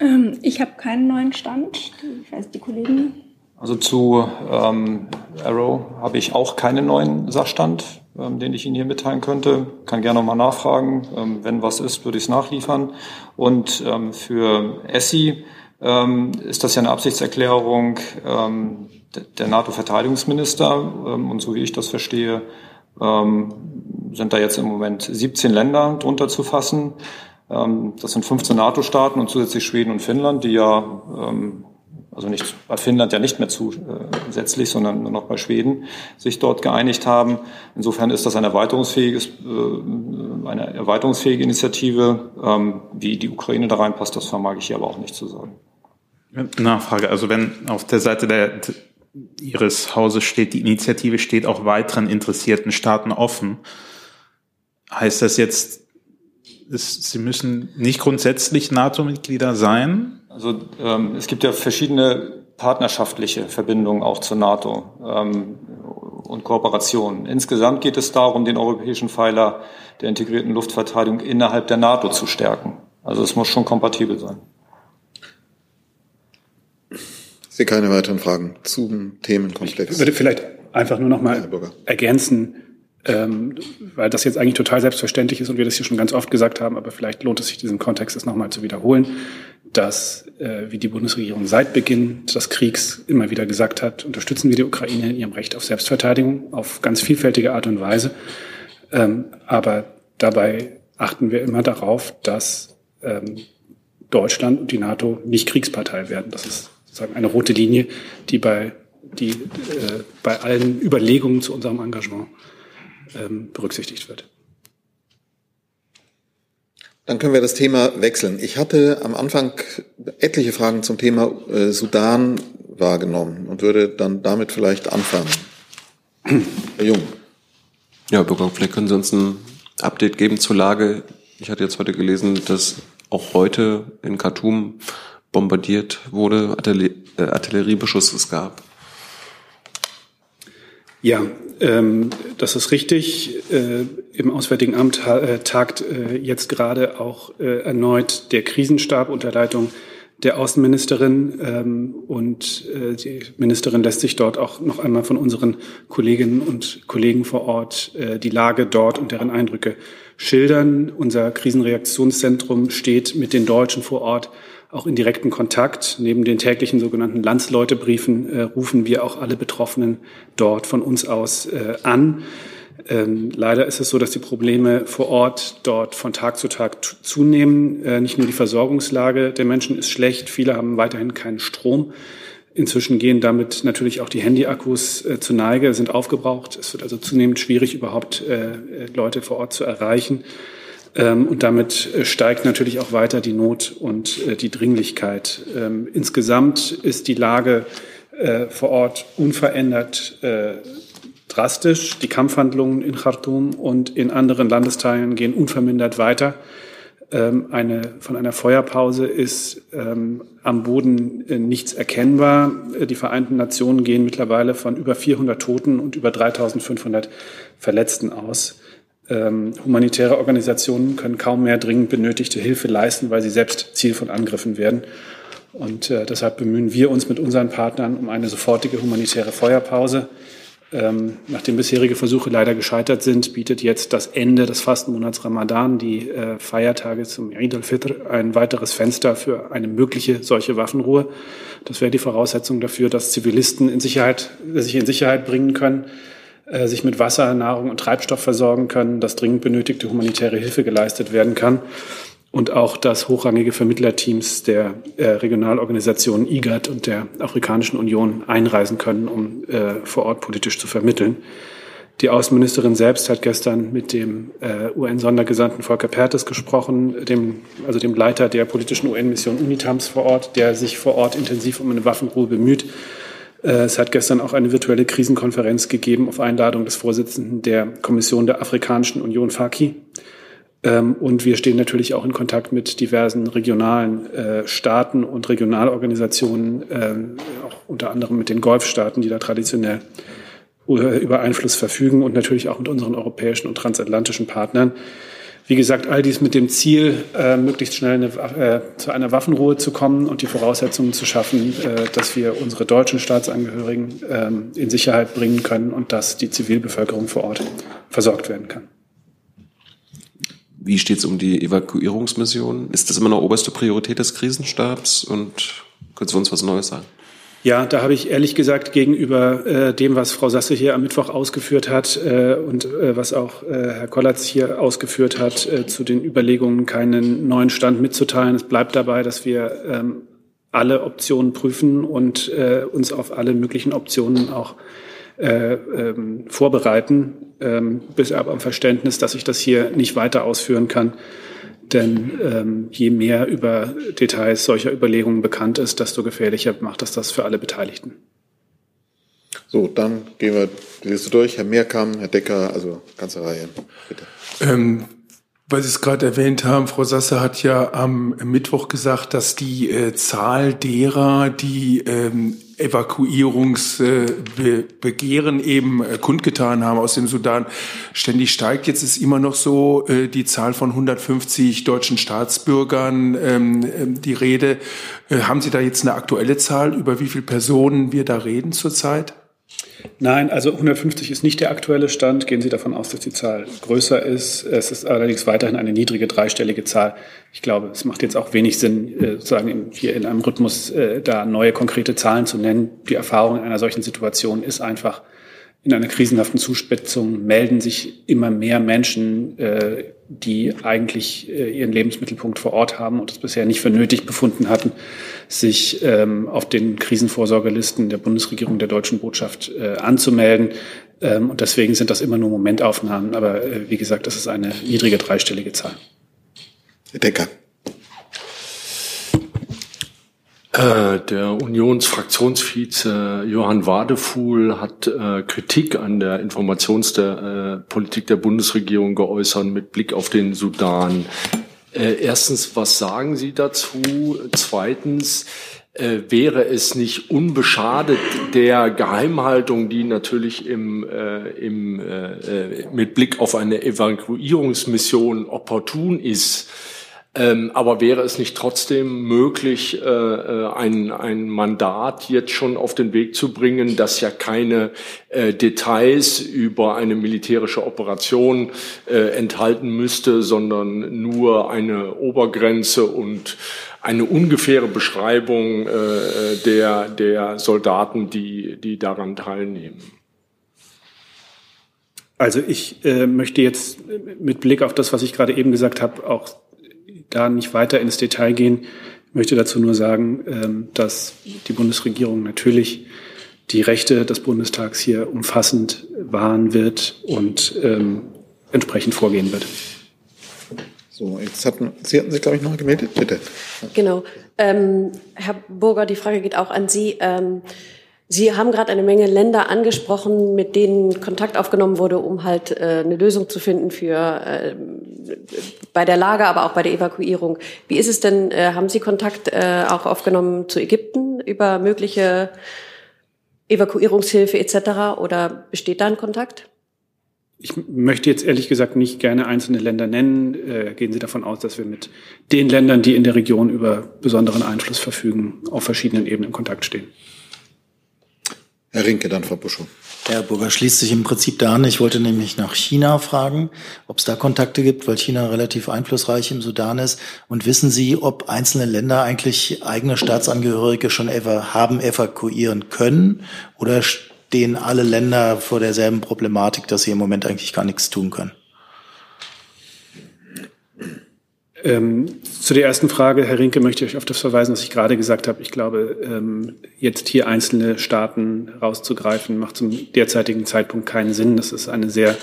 Ähm, ich habe keinen neuen Stand. Ich weiß, die Kollegen. Also zu ähm, Arrow habe ich auch keinen neuen Sachstand, ähm, den ich Ihnen hier mitteilen könnte. Kann gerne nochmal nachfragen. Ähm, wenn was ist, würde ich es nachliefern. Und ähm, für ESSI ähm, ist das ja eine Absichtserklärung ähm, der NATO-Verteidigungsminister. Ähm, und so wie ich das verstehe, ähm, sind da jetzt im Moment 17 Länder drunter zu fassen. Ähm, das sind 15 NATO-Staaten und zusätzlich Schweden und Finnland, die ja, ähm, also nicht bei Finnland ja nicht mehr zusätzlich, sondern nur noch bei Schweden sich dort geeinigt haben. Insofern ist das ein erweiterungsfähiges, äh, eine erweiterungsfähige Initiative. Ähm, wie die Ukraine da reinpasst, das vermag ich hier aber auch nicht zu sagen. Nachfrage. Also wenn auf der Seite der, Ihres Hauses steht, die Initiative steht auch weiteren interessierten Staaten offen, heißt das jetzt, ist, Sie müssen nicht grundsätzlich NATO-Mitglieder sein? Also ähm, es gibt ja verschiedene partnerschaftliche Verbindungen auch zur NATO ähm, und Kooperationen. Insgesamt geht es darum, den europäischen Pfeiler der integrierten Luftverteidigung innerhalb der NATO zu stärken. Also es muss schon kompatibel sein. Ich sehe keine weiteren Fragen zum Themenkomplex. Ich würde vielleicht einfach nur noch mal ergänzen, ähm, weil das jetzt eigentlich total selbstverständlich ist und wir das hier schon ganz oft gesagt haben, aber vielleicht lohnt es sich, diesen Kontext das nochmal zu wiederholen, dass, äh, wie die Bundesregierung seit Beginn des Kriegs immer wieder gesagt hat, unterstützen wir die Ukraine in ihrem Recht auf Selbstverteidigung auf ganz vielfältige Art und Weise. Ähm, aber dabei achten wir immer darauf, dass ähm, Deutschland und die NATO nicht Kriegspartei werden. Das ist sozusagen eine rote Linie, die bei, die, äh, bei allen Überlegungen zu unserem Engagement ähm, berücksichtigt wird. Dann können wir das Thema wechseln. Ich hatte am Anfang etliche Fragen zum Thema äh, Sudan wahrgenommen und würde dann damit vielleicht anfangen. Herr Jung. Ja, Bürger, vielleicht können Sie uns ein Update geben zur Lage. Ich hatte jetzt heute gelesen, dass auch heute in Khartoum bombardiert wurde, äh, Artilleriebeschuss es gab. Ja, ähm, das ist richtig. Äh, Im Auswärtigen Amt äh, tagt äh, jetzt gerade auch äh, erneut der Krisenstab unter Leitung der Außenministerin. Ähm, und äh, die Ministerin lässt sich dort auch noch einmal von unseren Kolleginnen und Kollegen vor Ort äh, die Lage dort und deren Eindrücke schildern. Unser Krisenreaktionszentrum steht mit den Deutschen vor Ort auch in direkten Kontakt. Neben den täglichen sogenannten Landsleutebriefen äh, rufen wir auch alle Betroffenen dort von uns aus äh, an. Ähm, leider ist es so, dass die Probleme vor Ort dort von Tag zu Tag zunehmen. Äh, nicht nur die Versorgungslage der Menschen ist schlecht, viele haben weiterhin keinen Strom. Inzwischen gehen damit natürlich auch die Handyakkus äh, zu Neige, sind aufgebraucht. Es wird also zunehmend schwierig, überhaupt äh, Leute vor Ort zu erreichen. Ähm, und damit äh, steigt natürlich auch weiter die Not und äh, die Dringlichkeit. Ähm, insgesamt ist die Lage äh, vor Ort unverändert drastisch. Die Kampfhandlungen in Khartoum und in anderen Landesteilen gehen unvermindert weiter. Ähm, eine, von einer Feuerpause ist am Boden nichts erkennbar. Die Vereinten Nationen gehen mittlerweile von über 400 Toten und über 3500 Verletzten aus. Ähm, humanitäre Organisationen können kaum mehr dringend benötigte Hilfe leisten, weil sie selbst Ziel von Angriffen werden. Und äh, deshalb bemühen wir uns mit unseren Partnern um eine sofortige humanitäre Feuerpause. Ähm, nachdem bisherige Versuche leider gescheitert sind, bietet jetzt das Ende des Fastenmonats Ramadan, die äh, Feiertage zum Eid al-Fitr, ein weiteres Fenster für eine mögliche solche Waffenruhe. Das wäre die Voraussetzung dafür, dass Zivilisten in Sicherheit, sich in Sicherheit bringen können äh, sich mit Wasser, Nahrung und Treibstoff versorgen können, dass dringend benötigte humanitäre Hilfe geleistet werden kann und auch, dass hochrangige Vermittlerteams der äh, Regionalorganisationen IGAD und der Afrikanischen Union einreisen können, um äh, vor Ort politisch zu vermitteln. Die Außenministerin selbst hat gestern mit dem äh, UN-Sondergesandten Volker Pertes gesprochen, dem, also dem Leiter der politischen UN-Mission UNITAMS vor Ort, der sich vor Ort intensiv um eine Waffenruhe bemüht. Äh, es hat gestern auch eine virtuelle Krisenkonferenz gegeben auf Einladung des Vorsitzenden der Kommission der Afrikanischen Union FAKI. Ähm, und wir stehen natürlich auch in Kontakt mit diversen regionalen äh, Staaten und Regionalorganisationen, äh, auch unter anderem mit den Golfstaaten, die da traditionell über Einfluss verfügen und natürlich auch mit unseren europäischen und transatlantischen Partnern. Wie gesagt, all dies mit dem Ziel, äh, möglichst schnell eine, äh, zu einer Waffenruhe zu kommen und die Voraussetzungen zu schaffen, äh, dass wir unsere deutschen Staatsangehörigen ähm, in Sicherheit bringen können und dass die Zivilbevölkerung vor Ort versorgt werden kann. Wie steht es um die Evakuierungsmission? Ist das immer noch oberste Priorität des Krisenstabs? Und können Sie uns was Neues sagen? Ja, da habe ich ehrlich gesagt gegenüber äh, dem, was Frau Sasse hier am Mittwoch ausgeführt hat äh, und äh, was auch äh, Herr Kollatz hier ausgeführt hat, äh, zu den Überlegungen keinen neuen Stand mitzuteilen. Es bleibt dabei, dass wir ähm, alle Optionen prüfen und äh, uns auf alle möglichen Optionen auch äh, ähm, vorbereiten, ähm, bis ab am Verständnis, dass ich das hier nicht weiter ausführen kann. Denn ähm, je mehr über Details solcher Überlegungen bekannt ist, desto gefährlicher macht das das für alle Beteiligten. So, dann gehen wir die Liste durch. Herr Meerkamp, Herr Decker, also ganze Reihe. Bitte. Ähm, weil Sie es gerade erwähnt haben, Frau Sasse hat ja am Mittwoch gesagt, dass die äh, Zahl derer, die ähm, Evakuierungsbegehren eben äh, kundgetan haben aus dem Sudan, ständig steigt. Jetzt ist immer noch so äh, die Zahl von 150 deutschen Staatsbürgern ähm, ähm, die Rede. Äh, haben Sie da jetzt eine aktuelle Zahl, über wie viele Personen wir da reden zurzeit? Nein, also 150 ist nicht der aktuelle Stand. Gehen Sie davon aus, dass die Zahl größer ist. Es ist allerdings weiterhin eine niedrige dreistellige Zahl. Ich glaube, es macht jetzt auch wenig Sinn, äh, sozusagen hier in einem Rhythmus äh, da neue konkrete Zahlen zu nennen. Die Erfahrung in einer solchen Situation ist einfach, in einer krisenhaften Zuspitzung melden sich immer mehr Menschen, äh, die eigentlich ihren Lebensmittelpunkt vor Ort haben und es bisher nicht für nötig befunden hatten, sich ähm, auf den Krisenvorsorgelisten der Bundesregierung der deutschen Botschaft äh, anzumelden. Ähm, und deswegen sind das immer nur Momentaufnahmen. Aber äh, wie gesagt, das ist eine niedrige dreistellige Zahl. Herr Decker. Äh, der Unionsfraktionsvize Johann Wadefuhl hat äh, Kritik an der Informationspolitik der, äh, der Bundesregierung geäußert mit Blick auf den Sudan. Erstens, was sagen Sie dazu? Zweitens, äh, wäre es nicht unbeschadet der Geheimhaltung, die natürlich im, äh, im, äh mit Blick auf eine Evakuierungsmission opportun ist, ähm, aber wäre es nicht trotzdem möglich, äh, äh, ein, ein Mandat jetzt schon auf den Weg zu bringen, das ja keine äh, Details über eine militärische Operation äh, enthalten müsste, sondern nur eine Obergrenze und eine ungefähre Beschreibung äh, der, der Soldaten, die, die daran teilnehmen? Also ich äh, möchte jetzt mit Blick auf das, was ich gerade eben gesagt habe, auch da nicht weiter ins Detail gehen. Ich möchte dazu nur sagen, ähm, dass die Bundesregierung natürlich die Rechte des Bundestags hier umfassend wahren wird und ähm, entsprechend vorgehen wird. So, jetzt hatten Sie hatten sich, glaube ich, noch gemeldet, bitte. Genau. Ähm, Herr Burger, die Frage geht auch an Sie. Ähm, Sie haben gerade eine Menge Länder angesprochen, mit denen Kontakt aufgenommen wurde, um halt äh, eine Lösung zu finden für äh, bei der Lage, aber auch bei der Evakuierung. Wie ist es denn? Äh, haben Sie Kontakt äh, auch aufgenommen zu Ägypten über mögliche Evakuierungshilfe etc. Oder besteht da ein Kontakt? ich möchte jetzt ehrlich gesagt nicht gerne einzelne Länder nennen. Äh, gehen Sie davon aus, dass wir mit den Ländern, die in der Region über besonderen Einfluss verfügen, auf verschiedenen Ebenen in Kontakt stehen. Herr Rinke, dann Frau Buschow. Herr Burger schließt sich im Prinzip da an. Ich wollte nämlich nach China fragen, ob es da Kontakte gibt, weil China relativ einflussreich im Sudan ist. Und wissen Sie, ob einzelne Länder eigentlich eigene Staatsangehörige schon haben evakuieren können? Oder stehen alle Länder vor derselben Problematik, dass sie im Moment eigentlich gar nichts tun können? Ähm, zu der ersten Frage, Herr Rinke, möchte ich auf das verweisen, was ich gerade gesagt habe. Ich glaube, ähm, jetzt hier einzelne Staaten rauszugreifen, macht zum derzeitigen Zeitpunkt keinen Sinn. Das ist eine sehr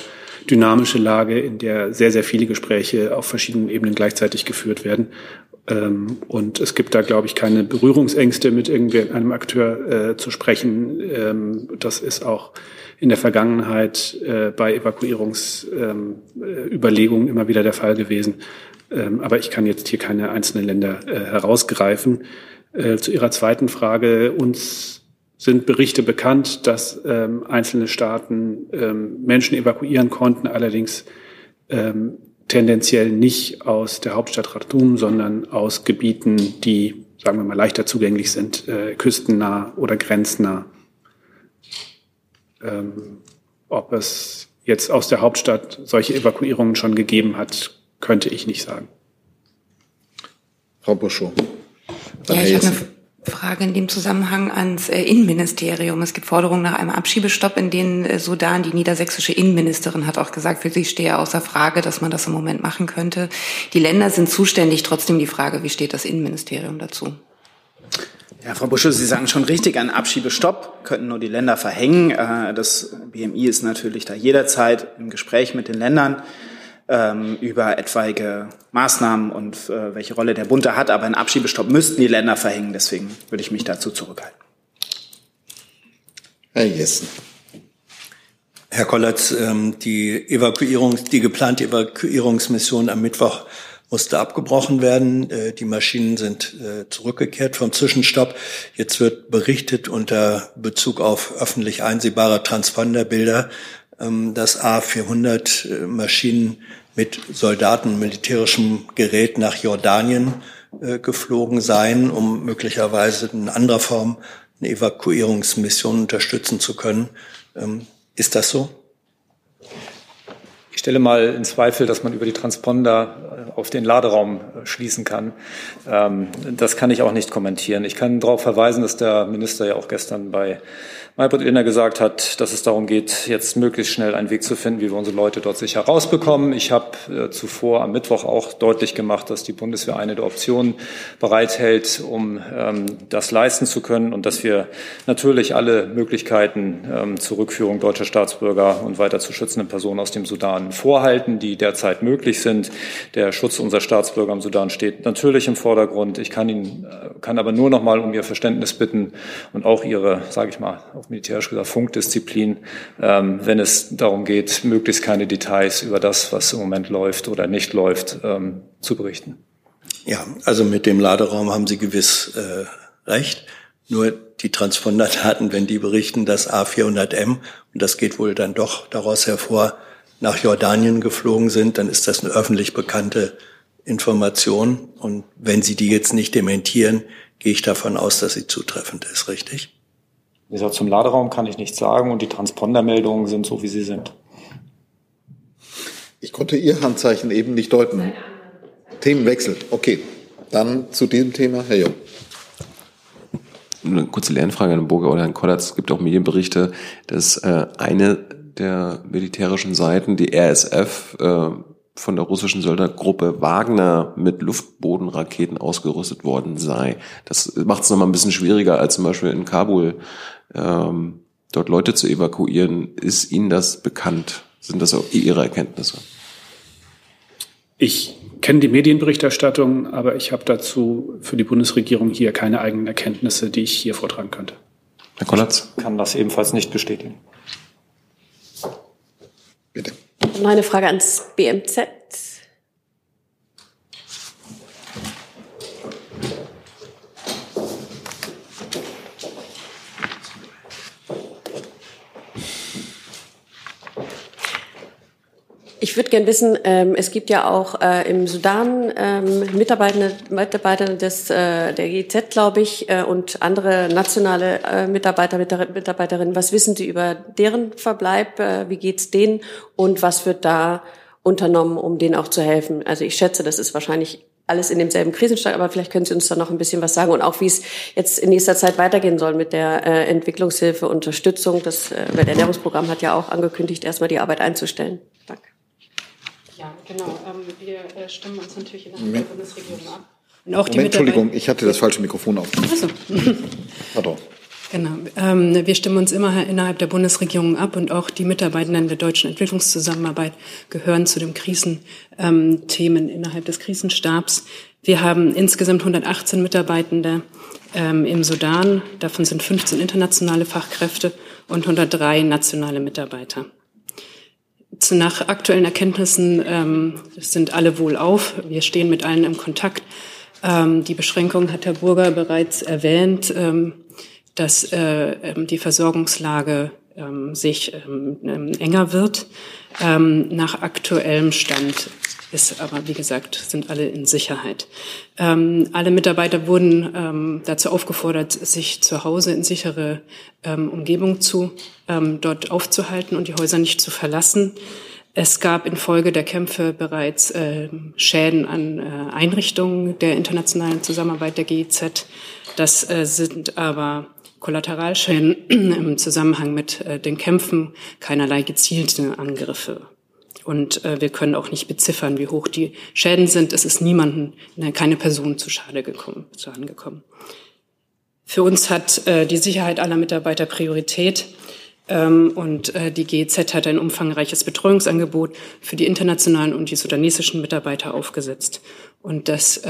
dynamische Lage, in der sehr, sehr viele Gespräche auf verschiedenen Ebenen gleichzeitig geführt werden. Ähm, und es gibt da, glaube ich, keine Berührungsängste, mit irgendeinem Akteur äh, zu sprechen. Ähm, das ist auch in der Vergangenheit äh, bei Evakuierungsüberlegungen ähm, immer wieder der Fall gewesen. Ähm, aber ich kann jetzt hier keine einzelnen Länder äh, herausgreifen. Äh, zu Ihrer zweiten Frage. Uns sind Berichte bekannt, dass ähm, einzelne Staaten ähm, Menschen evakuieren konnten, allerdings ähm, tendenziell nicht aus der Hauptstadt Khartoum, sondern aus Gebieten, die, sagen wir mal, leichter zugänglich sind, äh, küstennah oder grenznah. Ähm, ob es jetzt aus der Hauptstadt solche Evakuierungen schon gegeben hat, könnte ich nicht sagen. Frau Buschow. Ja, ich habe eine Frage in dem Zusammenhang ans äh, Innenministerium. Es gibt Forderungen nach einem Abschiebestopp in den äh, Sudan. Die niedersächsische Innenministerin hat auch gesagt, für sie stehe außer Frage, dass man das im Moment machen könnte. Die Länder sind zuständig. Trotzdem die Frage, wie steht das Innenministerium dazu? Ja, Frau Busche, Sie sagen schon richtig, einen Abschiebestopp könnten nur die Länder verhängen. Äh, das BMI ist natürlich da jederzeit im Gespräch mit den Ländern ähm, über etwaige Maßnahmen und äh, welche Rolle der Bund da hat. Aber einen Abschiebestopp müssten die Länder verhängen. Deswegen würde ich mich dazu zurückhalten. Herr Jessen. Herr Kollatz, ähm, die Evakuierung, die geplante Evakuierungsmission am Mittwoch musste abgebrochen werden. Äh, die Maschinen sind äh, zurückgekehrt vom Zwischenstopp. Jetzt wird berichtet unter Bezug auf öffentlich einsehbare Transponderbilder, dass A400 äh, Maschinen mit Soldaten, militärischem Gerät nach Jordanien äh, geflogen seien, um möglicherweise in anderer Form eine Evakuierungsmission unterstützen zu können. Ähm, ist das so? Ich stelle mal in Zweifel, dass man über die Transponder äh, auf den Laderaum äh, schließen kann. Ähm, das kann ich auch nicht kommentieren. Ich kann darauf verweisen, dass der Minister ja auch gestern bei Maybrit Illner gesagt hat, dass es darum geht, jetzt möglichst schnell einen Weg zu finden, wie wir unsere Leute dort sicher rausbekommen. Ich habe äh, zuvor am Mittwoch auch deutlich gemacht, dass die Bundeswehr eine der Optionen bereithält, um ähm, das leisten zu können und dass wir natürlich alle Möglichkeiten ähm, zur Rückführung deutscher Staatsbürger und weiter zu schützenden Personen aus dem Sudan vorhalten, die derzeit möglich sind. Der Schutz unserer Staatsbürger im Sudan steht natürlich im Vordergrund. Ich kann Ihnen, äh, kann aber nur noch mal um Ihr Verständnis bitten und auch Ihre, sage ich mal, auf militärisch gesagt Funkdisziplin, ähm, wenn es darum geht, möglichst keine Details über das, was im Moment läuft oder nicht läuft, ähm, zu berichten. Ja, also mit dem Laderaum haben Sie gewiss äh, recht. Nur die Transponderdaten, wenn die berichten, dass A400M, und das geht wohl dann doch daraus hervor, nach Jordanien geflogen sind, dann ist das eine öffentlich bekannte Information. Und wenn Sie die jetzt nicht dementieren, gehe ich davon aus, dass sie zutreffend ist, richtig? Wie gesagt, zum Laderaum kann ich nichts sagen und die Transpondermeldungen sind so, wie sie sind. Ich konnte Ihr Handzeichen eben nicht deuten. Themenwechsel. Okay. Dann zu diesem Thema, Herr Jung. Eine kurze Lernfrage an den Burger oder Herrn Kollatz. Es gibt auch Medienberichte, dass äh, eine der militärischen Seiten, die RSF, äh, von der russischen Soldatgruppe Wagner mit Luftbodenraketen ausgerüstet worden sei. Das macht es nochmal ein bisschen schwieriger als zum Beispiel in Kabul ähm, dort Leute zu evakuieren. Ist Ihnen das bekannt? Sind das auch Ihre Erkenntnisse? Ich kenne die Medienberichterstattung, aber ich habe dazu für die Bundesregierung hier keine eigenen Erkenntnisse, die ich hier vortragen könnte. Herr Kollatz? Ich kann das ebenfalls nicht bestätigen. Bitte. Noch Frage ans BMZ. Ich würde gerne wissen, ähm, es gibt ja auch äh, im Sudan ähm, Mitarbeiter, Mitarbeiter des, äh, der GIZ, glaube ich, äh, und andere nationale äh, Mitarbeiter, Mitarbeiterinnen. Was wissen Sie über deren Verbleib? Äh, wie geht's denen? Und was wird da unternommen, um denen auch zu helfen? Also ich schätze, das ist wahrscheinlich alles in demselben Krisenstab, aber vielleicht können Sie uns da noch ein bisschen was sagen und auch, wie es jetzt in nächster Zeit weitergehen soll mit der äh, Entwicklungshilfe, Unterstützung. Das äh, Welternährungsprogramm hat ja auch angekündigt, erstmal die Arbeit einzustellen. Ja, genau. Ähm, wir äh, stimmen uns natürlich in der Bundesregierung ab. Und auch die Moment, Entschuldigung, ich hatte das falsche Mikrofon auf. Also. Pardon. Genau. Ähm, wir stimmen uns immer innerhalb der Bundesregierung ab und auch die Mitarbeitenden der deutschen Entwicklungszusammenarbeit gehören zu den Krisenthemen ähm, innerhalb des Krisenstabs. Wir haben insgesamt 118 Mitarbeitende ähm, im Sudan. Davon sind 15 internationale Fachkräfte und 103 nationale Mitarbeiter. Zu nach aktuellen Erkenntnissen ähm, sind alle wohlauf. Wir stehen mit allen im Kontakt. Ähm, die Beschränkung hat Herr Burger bereits erwähnt. Ähm, dass äh, ähm, die Versorgungslage ähm, sich ähm, ähm, enger wird. Ähm, nach aktuellem Stand ist aber, wie gesagt, sind alle in Sicherheit. Ähm, alle Mitarbeiter wurden ähm, dazu aufgefordert, sich zu Hause in sichere ähm, Umgebung zu ähm, dort aufzuhalten und die Häuser nicht zu verlassen. Es gab infolge der Kämpfe bereits äh, Schäden an äh, Einrichtungen der internationalen Zusammenarbeit der GIZ. Das äh, sind aber Kollateralschäden im Zusammenhang mit äh, den Kämpfen, keinerlei gezielte Angriffe. Und äh, wir können auch nicht beziffern, wie hoch die Schäden sind. Es ist niemanden, ne, keine Person zu Schade gekommen, zu angekommen. Für uns hat äh, die Sicherheit aller Mitarbeiter Priorität. Ähm, und die GEZ hat ein umfangreiches Betreuungsangebot für die internationalen und die sudanesischen Mitarbeiter aufgesetzt. Und das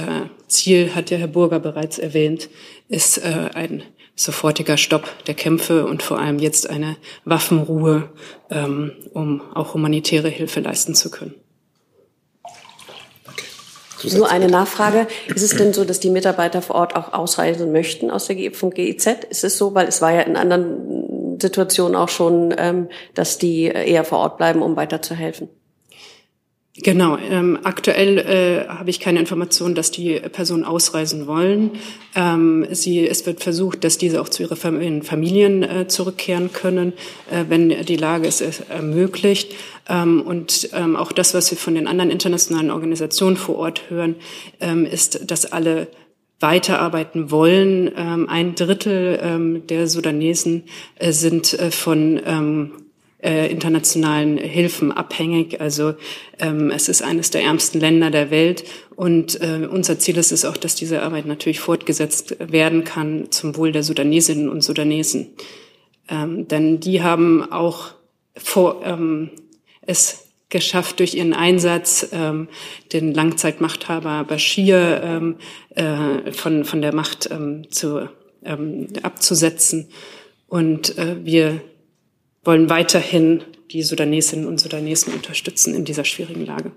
Ziel, hat ja Herr Burger bereits erwähnt, ist ein sofortiger Stopp der Kämpfe und vor allem jetzt eine Waffenruhe, ähm, um auch humanitäre Hilfe leisten zu können. Nur eine Nachfrage. Ist es denn so, dass die Mitarbeiter vor Ort auch ausreisen möchten aus der vom GIZ? Ist es so? Weil es war ja in anderen Situationen auch schon, ähm, dass die eher vor Ort bleiben, um weiterzuhelfen. Genau. Ähm, aktuell äh, habe ich keine Information, dass die Personen ausreisen wollen. Ähm, sie, es wird versucht, dass diese auch zu ihren Familien äh, zurückkehren können, äh, wenn die Lage es ermöglicht. Ähm, und ähm, auch das, was wir von den anderen internationalen Organisationen vor Ort hören, ähm, ist, dass alle weiterarbeiten wollen. Ähm, ein Drittel ähm, der Sudanesen äh, sind äh, von ähm, äh, internationalen Hilfen abhängig. Also ähm, es ist eines der ärmsten Länder der Welt und äh, unser Ziel ist es auch, dass diese Arbeit natürlich fortgesetzt werden kann zum Wohl der Sudanesinnen und Sudanesen. Ähm, denn die haben auch vor, ähm, es geschafft, durch ihren Einsatz ähm, den Langzeitmachthaber Bashir ähm, äh, von, von der Macht ähm, zu, ähm, abzusetzen. Und äh, wir wollen weiterhin die Sudanesinnen und Sudanesen unterstützen in dieser schwierigen Lage.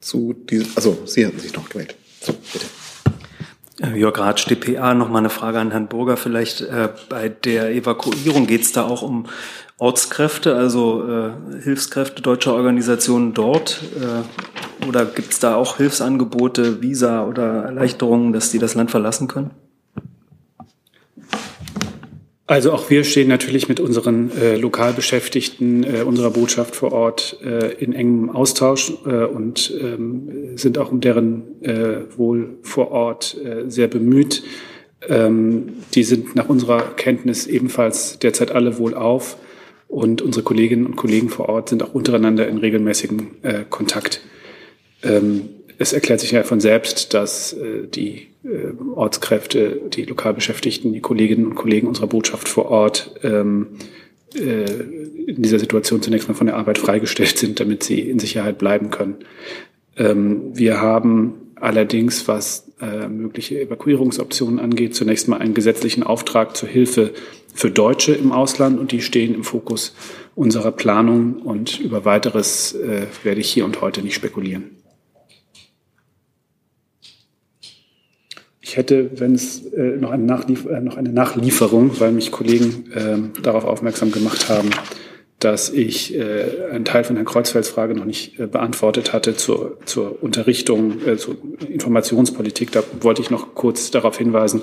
Zu diesem, also Sie hatten sich noch gewählt. So, bitte. Äh, Jörg Ratsch, DPA, noch mal eine Frage an Herrn Burger. Vielleicht äh, bei der Evakuierung geht es da auch um Ortskräfte, also äh, Hilfskräfte deutscher Organisationen dort? Äh, oder gibt es da auch Hilfsangebote, Visa oder Erleichterungen, dass die das Land verlassen können? Also auch wir stehen natürlich mit unseren äh, Lokalbeschäftigten äh, unserer Botschaft vor Ort äh, in engem Austausch äh, und ähm, sind auch um deren äh, Wohl vor Ort äh, sehr bemüht. Ähm, die sind nach unserer Kenntnis ebenfalls derzeit alle wohlauf und unsere Kolleginnen und Kollegen vor Ort sind auch untereinander in regelmäßigem Kontakt. Ähm, es erklärt sich ja von selbst, dass die Ortskräfte, die Lokalbeschäftigten, die Kolleginnen und Kollegen unserer Botschaft vor Ort ähm, äh, in dieser Situation zunächst mal von der Arbeit freigestellt sind, damit sie in Sicherheit bleiben können. Ähm, wir haben allerdings, was äh, mögliche Evakuierungsoptionen angeht, zunächst mal einen gesetzlichen Auftrag zur Hilfe für Deutsche im Ausland und die stehen im Fokus unserer Planung und über weiteres äh, werde ich hier und heute nicht spekulieren. Ich hätte, wenn es äh, noch, eine äh, noch, eine Nachlieferung, weil mich Kollegen äh, darauf aufmerksam gemacht haben, dass ich äh, einen Teil von Herrn Kreuzfelds Frage noch nicht äh, beantwortet hatte zur, zur Unterrichtung, äh, zur Informationspolitik. Da wollte ich noch kurz darauf hinweisen,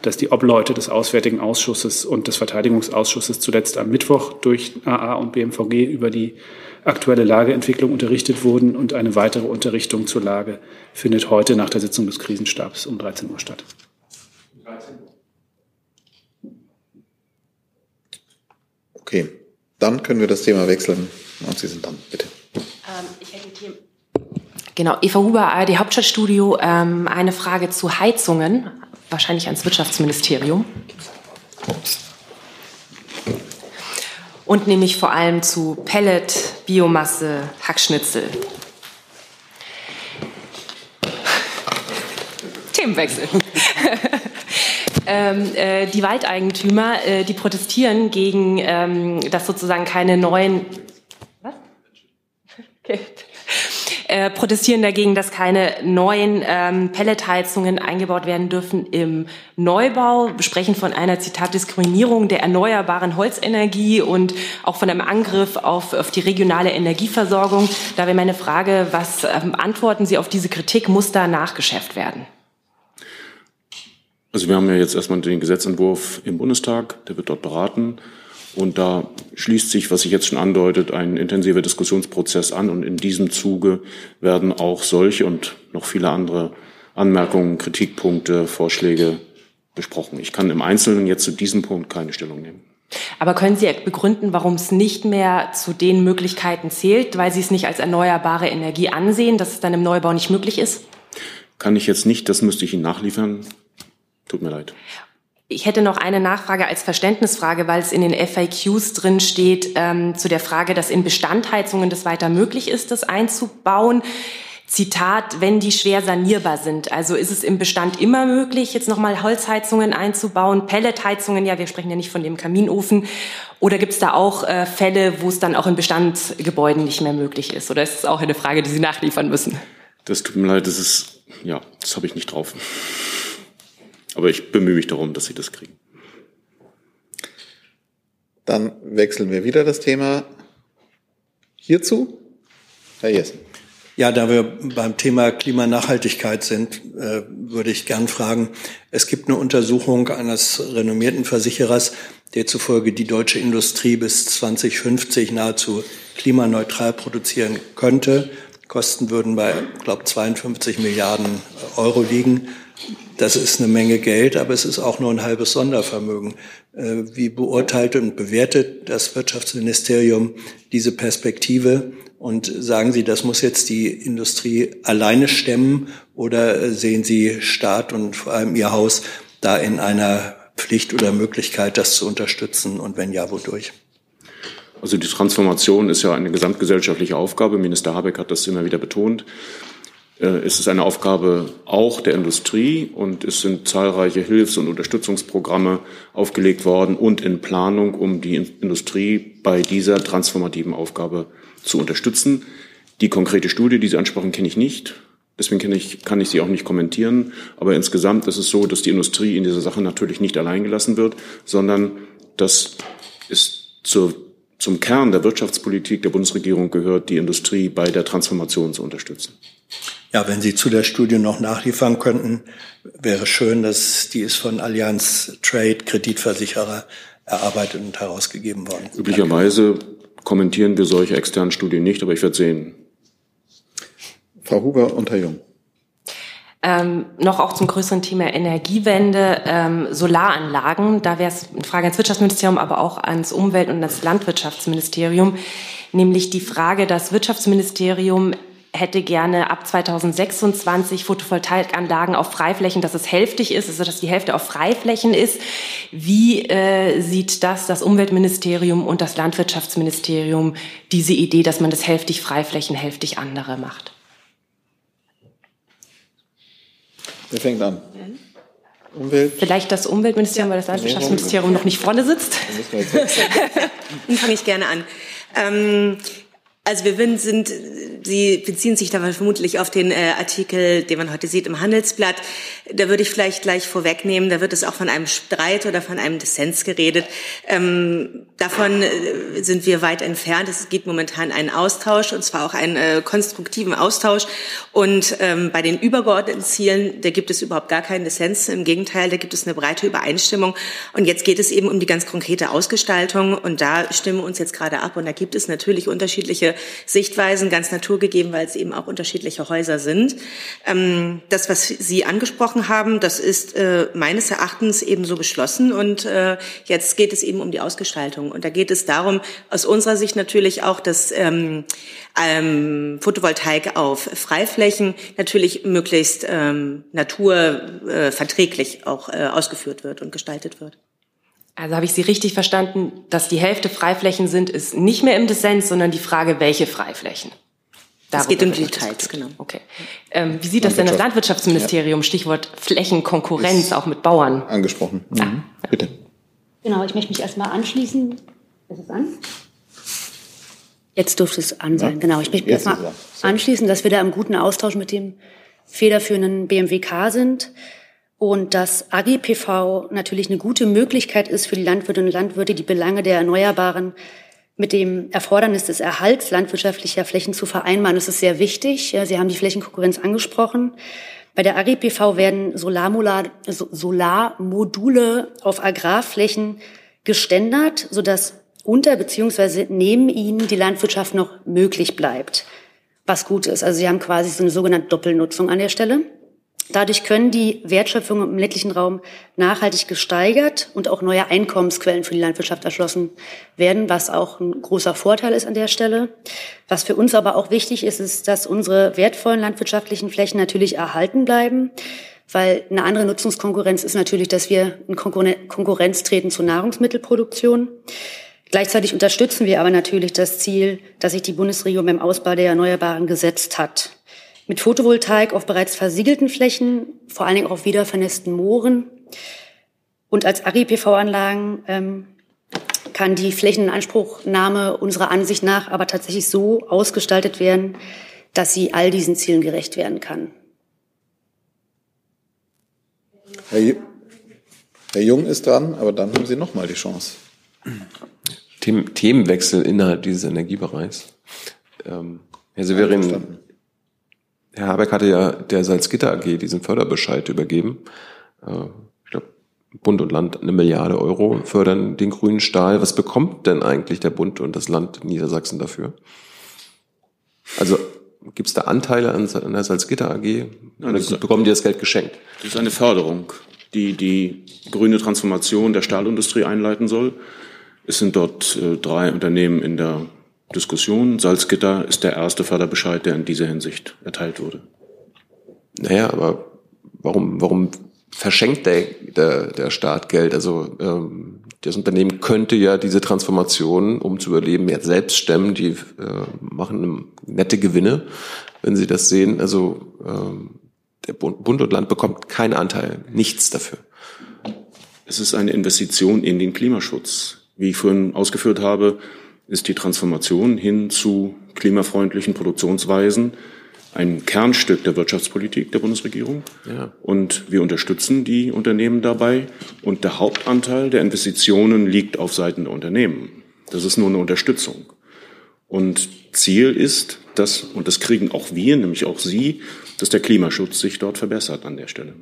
dass die Obleute des Auswärtigen Ausschusses und des Verteidigungsausschusses zuletzt am Mittwoch durch AA und BMVG über die aktuelle Lageentwicklung unterrichtet wurden und eine weitere Unterrichtung zur Lage findet heute nach der Sitzung des Krisenstabs um 13 Uhr statt. 13 Uhr. Okay, dann können wir das Thema wechseln und Sie sind dann, bitte. Ähm, ich hätte Thema Genau, Eva Huber, ARD Hauptstadtstudio. Ähm, eine Frage zu Heizungen wahrscheinlich ans Wirtschaftsministerium. Und nämlich vor allem zu Pellet, Biomasse, Hackschnitzel. Themenwechsel. ähm, äh, die Waldeigentümer, äh, die protestieren gegen, ähm, dass sozusagen keine neuen. Was? Okay äh, protestieren dagegen, dass keine neuen ähm, Pelletheizungen eingebaut werden dürfen im Neubau, sprechen von einer Zitat Diskriminierung der erneuerbaren Holzenergie und auch von einem Angriff auf, auf die regionale Energieversorgung. Da wäre meine Frage, was ähm, antworten Sie auf diese Kritik? Muss da nachgeschärft werden? Also wir haben ja jetzt erstmal den Gesetzentwurf im Bundestag, der wird dort beraten. Und da schließt sich, was sich jetzt schon andeutet, ein intensiver Diskussionsprozess an. Und in diesem Zuge werden auch solche und noch viele andere Anmerkungen, Kritikpunkte, Vorschläge besprochen. Ich kann im Einzelnen jetzt zu diesem Punkt keine Stellung nehmen. Aber können Sie begründen, warum es nicht mehr zu den Möglichkeiten zählt, weil Sie es nicht als erneuerbare Energie ansehen, dass es dann im Neubau nicht möglich ist? Kann ich jetzt nicht, das müsste ich Ihnen nachliefern. Tut mir leid. Ich hätte noch eine Nachfrage als Verständnisfrage, weil es in den FAQs drin steht, ähm, zu der Frage, dass in Bestandheizungen das weiter möglich ist, das einzubauen. Zitat, wenn die schwer sanierbar sind. Also ist es im Bestand immer möglich, jetzt nochmal Holzheizungen einzubauen, Pelletheizungen, ja, wir sprechen ja nicht von dem Kaminofen. Oder gibt es da auch äh, Fälle, wo es dann auch in Bestandsgebäuden nicht mehr möglich ist? Oder ist es auch eine Frage, die Sie nachliefern müssen? Das tut mir leid, das ist, ja, das habe ich nicht drauf. Aber ich bemühe mich darum, dass Sie das kriegen. Dann wechseln wir wieder das Thema hierzu. Herr Jessen. Ja, da wir beim Thema Klimanachhaltigkeit sind, äh, würde ich gern fragen, es gibt eine Untersuchung eines renommierten Versicherers, der zufolge die deutsche Industrie bis 2050 nahezu klimaneutral produzieren könnte. Kosten würden bei, glaube 52 Milliarden Euro liegen. Das ist eine Menge Geld, aber es ist auch nur ein halbes Sondervermögen. Äh, wie beurteilt und bewertet das Wirtschaftsministerium diese Perspektive? Und sagen Sie, das muss jetzt die Industrie alleine stemmen oder sehen Sie Staat und vor allem Ihr Haus da in einer Pflicht oder Möglichkeit, das zu unterstützen? Und wenn ja, wodurch? Also die Transformation ist ja eine gesamtgesellschaftliche Aufgabe. Minister Habeck hat das immer wieder betont. Äh, es ist eine Aufgabe auch der Industrie und es sind zahlreiche Hilfs- und Unterstützungsprogramme aufgelegt worden und in Planung, um die Industrie bei dieser transformativen Aufgabe zu unterstützen. Die konkrete Studie, die Sie ansprachen, kenne ich nicht. Deswegen kann ich, kann ich sie auch nicht kommentieren. Aber insgesamt ist es so, dass die Industrie in dieser Sache natürlich nicht allein gelassen wird, sondern dass es zur, zum Kern der Wirtschaftspolitik der Bundesregierung gehört, die Industrie bei der Transformation zu unterstützen. Ja, wenn Sie zu der Studie noch nachliefern könnten, wäre schön, dass die ist von Allianz Trade Kreditversicherer erarbeitet und herausgegeben worden. Üblicherweise kommentieren wir solche externen Studien nicht, aber ich werde sehen. Frau Huber und Herr Jung. Ähm, noch auch zum größeren Thema Energiewende, ähm, Solaranlagen. Da wäre es eine Frage ans Wirtschaftsministerium, aber auch ans Umwelt- und ans Landwirtschaftsministerium. Nämlich die Frage, das Wirtschaftsministerium hätte gerne ab 2026 Photovoltaikanlagen auf Freiflächen, dass es hälftig ist, also dass die Hälfte auf Freiflächen ist. Wie äh, sieht das das Umweltministerium und das Landwirtschaftsministerium diese Idee, dass man das hälftig Freiflächen, hälftig andere macht? Wer fängt an? Umwelt. Vielleicht das Umweltministerium, weil das Landwirtschaftsministerium noch nicht vorne sitzt. Dann fange ich gerne an. Ähm, Also wir sind, Sie beziehen sich da vermutlich auf den äh, Artikel, den man heute sieht im Handelsblatt. Da würde ich vielleicht gleich vorwegnehmen, da wird es auch von einem Streit oder von einem Dissens geredet. Ähm, davon äh, sind wir weit entfernt. Es gibt momentan einen Austausch und zwar auch einen äh, konstruktiven Austausch. Und ähm, bei den übergeordneten Zielen, da gibt es überhaupt gar keinen Dissens. Im Gegenteil, da gibt es eine breite Übereinstimmung. Und jetzt geht es eben um die ganz konkrete Ausgestaltung. Und da stimmen wir uns jetzt gerade ab. Und da gibt es natürlich unterschiedliche Sichtweisen, ganz naturgegeben, weil es eben auch unterschiedliche Häuser sind. Ähm, das, was Sie angesprochen haben, das ist äh, meines Erachtens eben so beschlossen. Und äh, jetzt geht es eben um die Ausgestaltung. Und da geht es darum, aus unserer Sicht natürlich auch, dass ähm, ähm, Photovoltaik auf Freiflächen natürlich möglichst ähm, naturverträglich auch äh, ausgeführt wird und gestaltet wird. Also habe ich Sie richtig verstanden, dass die Hälfte Freiflächen sind, ist nicht mehr im Dissens, sondern die Frage, welche Freiflächen? es geht um die Details, genau. Okay. Ähm, wie sieht das denn das Landwirtschaftsministerium, Stichwort Flächenkonkurrenz, auch mit Bauern? Angesprochen. Mhm. Ja. Bitte. Genau, ich möchte mich erstmal anschließen. Ist es an? Jetzt dürfte es an sein, ja. genau. Ich möchte mich erstmal anschließen, dass wir da im guten Austausch mit dem federführenden BMWK sind und dass AGPV natürlich eine gute Möglichkeit ist für die Landwirtinnen und Landwirte, die Belange der Erneuerbaren mit dem Erfordernis des Erhalts landwirtschaftlicher Flächen zu vereinbaren. Das ist sehr wichtig. Sie haben die Flächenkonkurrenz angesprochen. Bei der AGPV werden Solarmodule auf Agrarflächen geständert, sodass unter beziehungsweise neben ihnen die Landwirtschaft noch möglich bleibt, was gut ist. Also Sie haben quasi so eine sogenannte Doppelnutzung an der Stelle. Dadurch können die Wertschöpfung im ländlichen Raum nachhaltig gesteigert und auch neue Einkommensquellen für die Landwirtschaft erschlossen werden, was auch ein großer Vorteil ist an der Stelle. Was für uns aber auch wichtig ist, ist, dass unsere wertvollen landwirtschaftlichen Flächen natürlich erhalten bleiben, weil eine andere Nutzungskonkurrenz ist natürlich, dass wir in Konkurrenz treten zur Nahrungsmittelproduktion. Gleichzeitig unterstützen wir aber natürlich das Ziel, das sich die Bundesregierung beim Ausbau der Erneuerbaren gesetzt hat mit Photovoltaik auf bereits versiegelten Flächen, vor allen Dingen auch auf wiedervernässten Mooren. Und als Agri-PV-Anlagen ähm, kann die Flächenanspruchnahme unserer Ansicht nach aber tatsächlich so ausgestaltet werden, dass sie all diesen Zielen gerecht werden kann. Herr, Herr Jung ist dran, aber dann haben Sie noch mal die Chance. Themenwechsel innerhalb dieses Energiebereichs. Ähm, Herr Severin, Herr Habeck hatte ja der Salzgitter AG diesen Förderbescheid übergeben. Äh, ich glaube, Bund und Land eine Milliarde Euro fördern den grünen Stahl. Was bekommt denn eigentlich der Bund und das Land Niedersachsen dafür? Also gibt es da Anteile an, der Salzgitter AG? Oder bekommen die das Geld geschenkt? Das ist eine Förderung, die die grüne Transformation der Stahlindustrie einleiten soll. Es sind dort äh, drei Unternehmen in der Diskussion. Salzgitter ist der erste Förderbescheid, der in dieser Hinsicht erteilt wurde. Naja, aber warum, warum verschenkt der, der, der Staat Geld? Also ähm, das Unternehmen könnte ja diese Transformation, um zu überleben, jetzt selbst stemmen. Die äh, machen nette Gewinne, wenn sie das sehen. Also ähm, der Bund, Bund und Land bekommt keinen Anteil, nichts dafür. Es ist eine Investition in den Klimaschutz. Wie ich vorhin ausgeführt habe, ist die Transformation hin zu klimafreundlichen Produktionsweisen ein Kernstück der Wirtschaftspolitik der Bundesregierung. Ja. Und wir unterstützen die Unternehmen dabei. Und der Hauptanteil der Investitionen liegt auf Seiten der Unternehmen. Das ist nur eine Unterstützung. Und Ziel ist, dass, und das kriegen auch wir, nämlich auch Sie, dass der Klimaschutz sich dort verbessert an der Stelle.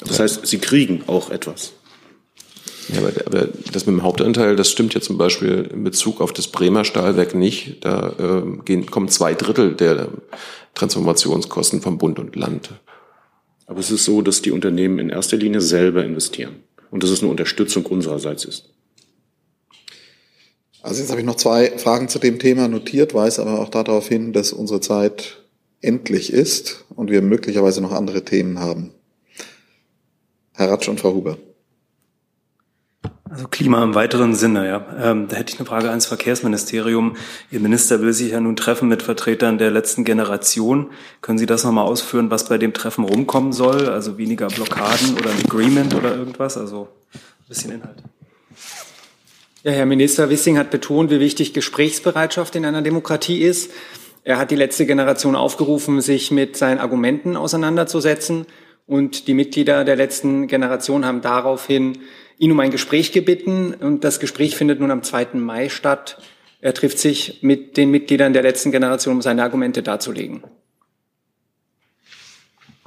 Das heißt, Sie kriegen auch etwas. Ja, aber, aber das mit dem Hauptanteil, das stimmt ja zum Beispiel in Bezug auf das Bremer Stahlwerk nicht. Da äh, gehen, kommen zwei Drittel der Transformationskosten vom Bund und Land. Aber es ist so, dass die Unternehmen in erster Linie selber investieren und dass es eine Unterstützung unsererseits ist. Also jetzt habe ich noch zwei Fragen zu dem Thema notiert, weise aber auch darauf hin, dass unsere Zeit endlich ist und wir möglicherweise noch andere Themen haben. Herr Ratsch und Frau Huber. Also Klima im weiteren Sinne, ja. Ähm, da hätte ich eine Frage ans Verkehrsministerium. Ihr Minister will sich ja nun treffen mit Vertretern der letzten Generation. Können Sie das nochmal ausführen, was bei dem Treffen rumkommen soll? Also weniger Blockaden oder ein Agreement oder irgendwas? Also ein bisschen Inhalt. Ja, Herr Minister Wissing hat betont, wie wichtig Gesprächsbereitschaft in einer Demokratie ist. Er hat die letzte Generation aufgerufen, sich mit seinen Argumenten auseinanderzusetzen. Und die Mitglieder der letzten Generation haben daraufhin ihn um ein Gespräch gebeten. Und das Gespräch findet nun am 2. Mai statt. Er trifft sich mit den Mitgliedern der letzten Generation, um seine Argumente darzulegen.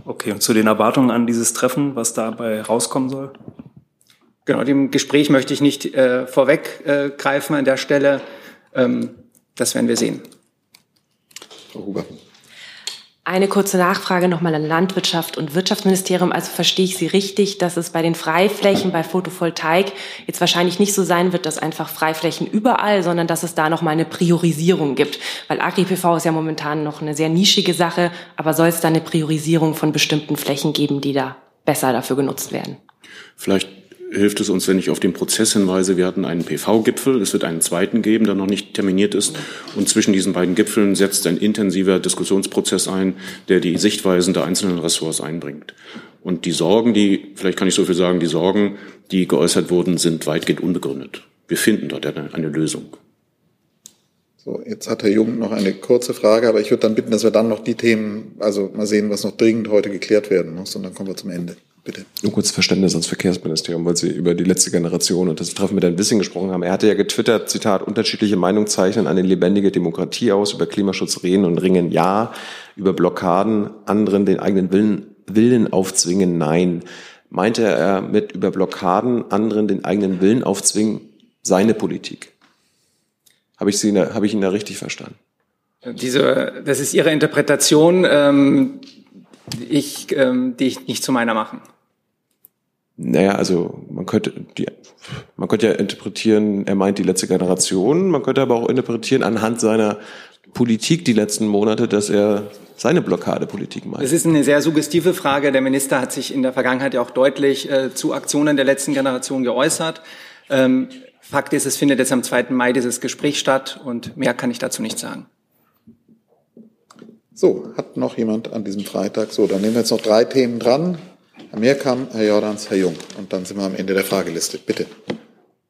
Okay, und zu den Erwartungen an dieses Treffen, was dabei rauskommen soll? Genau, dem Gespräch möchte ich nicht äh, vorweggreifen äh, an der Stelle. Ähm, das werden wir sehen. Frau Huber. Eine kurze Nachfrage nochmal an Landwirtschaft und Wirtschaftsministerium. Also verstehe ich Sie richtig, dass es bei den Freiflächen bei Photovoltaik jetzt wahrscheinlich nicht so sein wird, dass einfach Freiflächen überall, sondern dass es da nochmal eine Priorisierung gibt. Weil Agri-PV ist ja momentan noch eine sehr nischige Sache, aber soll es da eine Priorisierung von bestimmten Flächen geben, die da besser dafür genutzt werden? Vielleicht hilft es uns, wenn ich auf den Prozess hinweise. Wir hatten einen PV-Gipfel, es wird einen zweiten geben, der noch nicht terminiert ist. Und zwischen diesen beiden Gipfeln setzt ein intensiver Diskussionsprozess ein, der die Sichtweisen der einzelnen Ressorts einbringt. Und die Sorgen, die, vielleicht kann ich so viel sagen, die Sorgen, die geäußert wurden, sind weitgehend unbegründet. Wir finden dort eine, eine Lösung. So, jetzt hat Herr Jung noch eine kurze Frage, aber ich würde dann bitten, dass wir dann noch die Themen, also mal sehen, was noch dringend heute geklärt werden muss, und dann kommen wir zum Ende. Bitte. Nur kurz Verständnis ans Verkehrsministerium, weil Sie über die letzte Generation und das Treffen mit Herrn Wissing gesprochen haben. Er hatte ja getwittert, Zitat, unterschiedliche Meinungen zeichnen eine lebendige Demokratie aus, über Klimaschutz reden und ringen ja, über Blockaden anderen den eigenen Willen, Willen aufzwingen nein. Meinte er mit über Blockaden anderen den eigenen Willen aufzwingen seine Politik? Habe ich, Sie, habe ich ihn da richtig verstanden? Diese, das ist Ihre Interpretation, ähm, ich, ähm, die ich nicht zu meiner machen. Naja, also man könnte die, man könnte ja interpretieren, er meint die letzte Generation, man könnte aber auch interpretieren anhand seiner Politik die letzten Monate, dass er seine Blockadepolitik meint. Es ist eine sehr suggestive Frage. Der Minister hat sich in der Vergangenheit ja auch deutlich äh, zu Aktionen der letzten Generation geäußert. Ähm, Fakt ist, es findet jetzt am 2. Mai dieses Gespräch statt und mehr kann ich dazu nicht sagen. So, hat noch jemand an diesem Freitag? So, dann nehmen wir jetzt noch drei Themen dran. Herr Meerkamp, Herr Jordans, Herr Jung. Und dann sind wir am Ende der Frageliste. Bitte.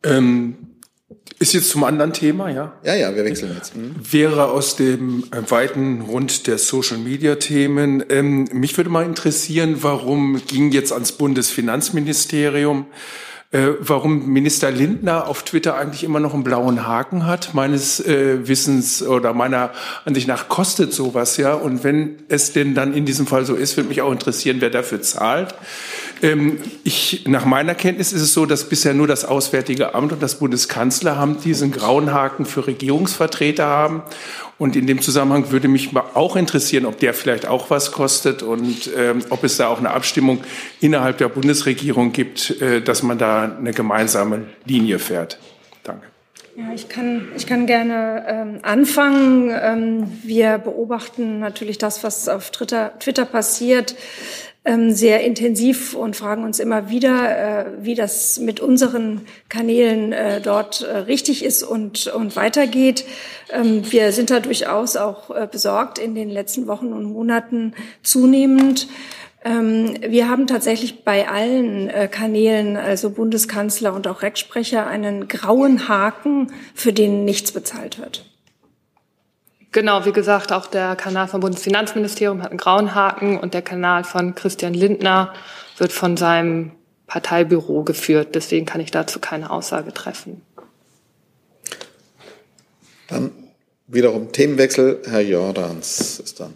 Ähm, ist jetzt zum anderen Thema, ja? Ja, ja, wir wechseln jetzt. Mhm. Wäre aus dem äh, weiten Rund der Social-Media-Themen. Ähm, mich würde mal interessieren, warum ging jetzt ans Bundesfinanzministerium äh, warum Minister Lindner auf Twitter eigentlich immer noch einen blauen Haken hat. Meines äh, Wissens oder meiner Ansicht nach kostet sowas ja. Und wenn es denn dann in diesem Fall so ist, würde mich auch interessieren, wer dafür zahlt. Ähm, ich, nach meiner Kenntnis ist es so, dass bisher nur das Auswärtige Amt und das Bundeskanzleramt diesen grauen Haken für Regierungsvertreter haben. Und in dem Zusammenhang würde mich auch interessieren, ob der vielleicht auch was kostet und ähm, ob es da auch eine Abstimmung innerhalb der Bundesregierung gibt, äh, dass man da eine gemeinsame Linie fährt. Danke. Ja, ich kann, ich kann gerne ähm, anfangen. Ähm, wir beobachten natürlich das, was auf Twitter, Twitter passiert sehr intensiv und fragen uns immer wieder, äh, wie das mit unseren Kanälen äh, dort äh, richtig ist und, und weitergeht. Ähm, wir sind da durchaus auch besorgt in den letzten Wochen und Monaten zunehmend. Ähm, wir haben tatsächlich bei allen Kanälen, also Bundeskanzler und auch Rechtsprecher, einen grauen Haken, für den nichts bezahlt wird. Genau, wie gesagt, auch der Kanal vom Bundesfinanzministerium hat einen grauen Haken und der Kanal von Christian Lindner wird von seinem Parteibüro geführt. Deswegen kann ich dazu keine Aussage treffen. Dann wiederum Themenwechsel. Herr Jordans ist dann.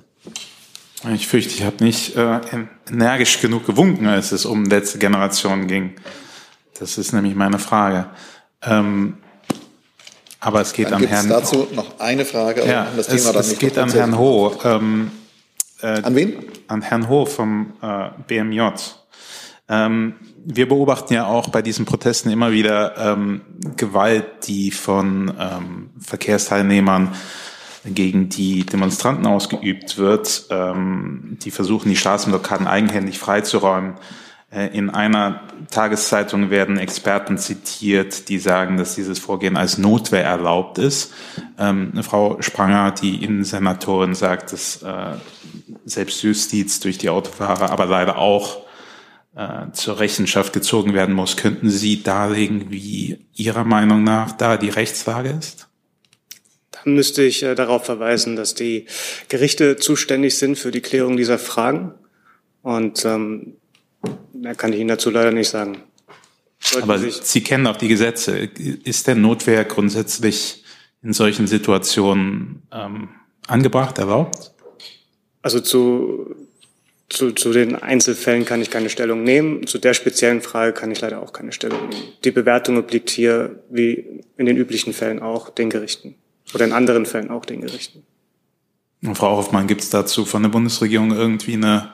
Ich fürchte, ich habe nicht äh, energisch genug gewunken, als es um letzte Generation ging. Das ist nämlich meine Frage. Ähm, aber es geht dann an Herrn. dazu noch eine Frage. Ja, das Thema es, dann es geht an Herrn Ho. Ähm, äh, an wen? An Herrn Ho vom äh, BMJ. Ähm, wir beobachten ja auch bei diesen Protesten immer wieder ähm, Gewalt, die von ähm, Verkehrsteilnehmern gegen die Demonstranten ausgeübt wird. Ähm, die versuchen, die Straßenblockaden eigenhändig freizuräumen. Äh, in einer Tageszeitung werden Experten zitiert, die sagen, dass dieses Vorgehen als Notwehr erlaubt ist. Ähm, Frau Spranger, die Innensenatorin, sagt, dass äh, Selbstjustiz durch die Autofahrer aber leider auch äh, zur Rechenschaft gezogen werden muss. Könnten Sie darlegen, wie Ihrer Meinung nach da die Rechtslage ist? Dann müsste ich äh, darauf verweisen, dass die Gerichte zuständig sind für die Klärung dieser Fragen. Und ähm, mehr kann ich Ihnen dazu leider nicht sagen. Sollten Aber Sie kennen auch die Gesetze. Ist denn Notwehr grundsätzlich in solchen Situationen ähm, angebracht, erlaubt? Also zu, zu, zu den Einzelfällen kann ich keine Stellung nehmen. Zu der speziellen Frage kann ich leider auch keine Stellung nehmen. Die Bewertung obliegt hier, wie in den üblichen Fällen auch, den Gerichten. Oder in anderen Fällen auch den Gerichten. Und Frau Hoffmann, gibt es dazu von der Bundesregierung irgendwie eine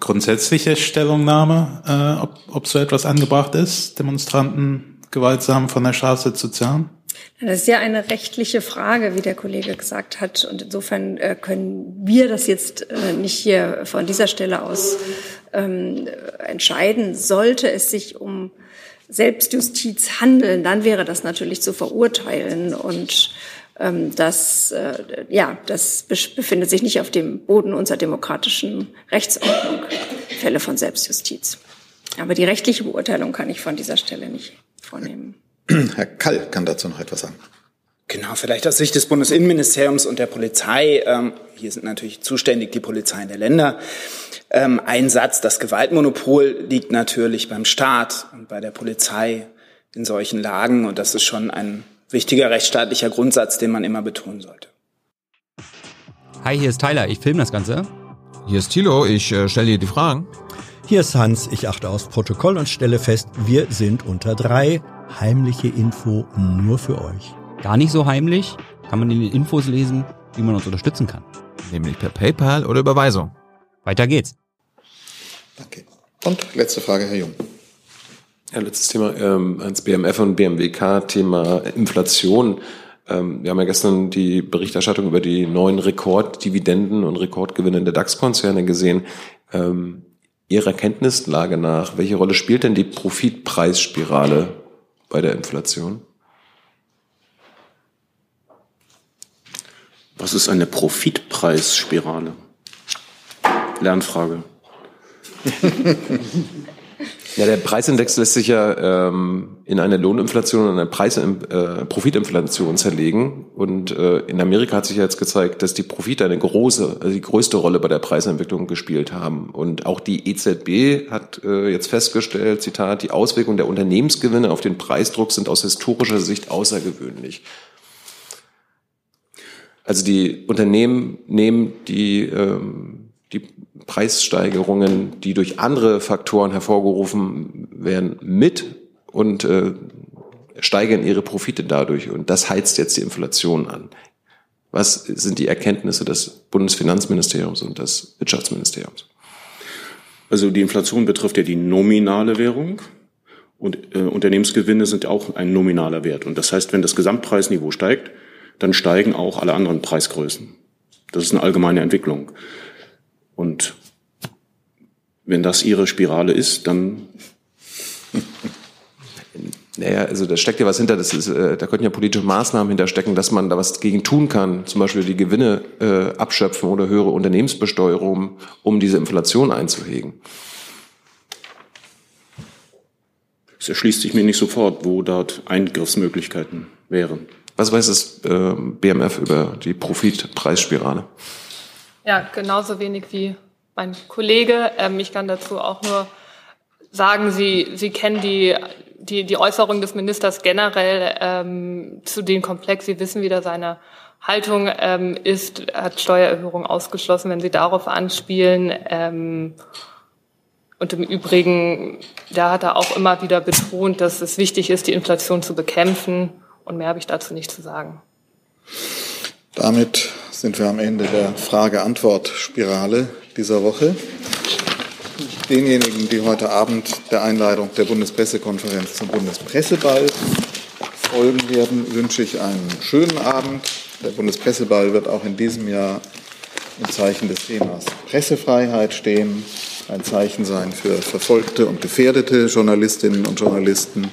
grundsätzliche Stellungnahme, äh, ob, ob so etwas angebracht ist, Demonstranten gewaltsam von der Straße zu zerren? Das ist ja eine rechtliche Frage, wie der Kollege gesagt hat. Und insofern äh, können wir das jetzt äh, nicht hier von dieser Stelle aus ähm, entscheiden. Sollte es sich um Selbstjustiz handeln, dann wäre das natürlich zu verurteilen. Und ähm, das, äh, ja, das befindet sich nicht auf dem Boden unserer demokratischen Rechtsordnung, Fälle von Selbstjustiz. Aber die rechtliche Beurteilung kann ich von dieser Stelle nicht vornehmen. Herr Kall kann dazu noch etwas sagen. Genau, vielleicht aus Sicht des Bundesinnenministeriums und der Polizei. Ähm, hier sind natürlich zuständig die Polizeien der Länder. Ähm, ein Satz, das Gewaltmonopol liegt natürlich beim Staat und bei der Polizei in solchen Lagen. Und das ist schon ein wichtiger rechtsstaatlicher Grundsatz, den man immer betonen sollte. Hi, hier ist Tyler, ich filme das Ganze. Hier ist Thilo, ich äh, stelle dir die Fragen. Hier ist Hans, ich achte aufs Protokoll und stelle fest, wir sind unter drei. Heimliche Info nur für euch. Gar nicht so heimlich, kann man in den Infos lesen, wie man uns unterstützen kann. Nämlich per PayPal oder Überweisung. Weiter geht's. Danke. Und letzte Frage, Herr Jung. Ja, letztes Thema ähm, ans BMF und BMWK, Thema Inflation. Ähm, wir haben ja gestern die Berichterstattung über die neuen Rekorddividenden und Rekordgewinne der DAX-Konzerne gesehen. Ähm, Ihrer Kenntnislage nach, welche Rolle spielt denn die Profitpreisspirale bei der Inflation? Was ist eine Profitpreisspirale? Lernfrage. Ja, der Preisindex lässt sich ja ähm, in eine Lohninflation und eine Preis äh, Profitinflation zerlegen. Und äh, in Amerika hat sich ja jetzt gezeigt, dass die Profite eine große, also die größte Rolle bei der Preisentwicklung gespielt haben. Und auch die EZB hat äh, jetzt festgestellt, Zitat, die Auswirkungen der Unternehmensgewinne auf den Preisdruck sind aus historischer Sicht außergewöhnlich. Also die Unternehmen nehmen die ähm, die Preissteigerungen, die durch andere Faktoren hervorgerufen werden, mit und äh, steigern ihre Profite dadurch. Und das heizt jetzt die Inflation an. Was sind die Erkenntnisse des Bundesfinanzministeriums und des Wirtschaftsministeriums? Also die Inflation betrifft ja die nominale Währung und äh, Unternehmensgewinne sind auch ein nominaler Wert. Und das heißt, wenn das Gesamtpreisniveau steigt, dann steigen auch alle anderen Preisgrößen. Das ist eine allgemeine Entwicklung. Und wenn das ihre Spirale ist, dann. Naja, also da steckt ja was hinter. Das ist, äh, da könnten ja politische Maßnahmen hinterstecken, dass man da was gegen tun kann. Zum Beispiel die Gewinne äh, abschöpfen oder höhere Unternehmensbesteuerung, um diese Inflation einzuhegen. Es erschließt sich mir nicht sofort, wo dort Eingriffsmöglichkeiten wären. Was weiß das äh, BMF über die Profitpreisspirale? Ja, genauso wenig wie mein Kollege. Ähm, ich kann dazu auch nur sagen, Sie, Sie kennen die, die, die Äußerung des Ministers generell ähm, zu dem Komplex. Sie wissen, wie da seine Haltung ähm, ist, hat Steuererhöhung ausgeschlossen, wenn Sie darauf anspielen. Ähm, und im Übrigen, da hat er auch immer wieder betont, dass es wichtig ist, die Inflation zu bekämpfen. Und mehr habe ich dazu nicht zu sagen. Damit sind wir am Ende der Frage-Antwort-Spirale dieser Woche. Denjenigen, die heute Abend der Einladung der Bundespressekonferenz zum Bundespresseball folgen werden, wünsche ich einen schönen Abend. Der Bundespresseball wird auch in diesem Jahr im Zeichen des Themas Pressefreiheit stehen, ein Zeichen sein für verfolgte und gefährdete Journalistinnen und Journalisten.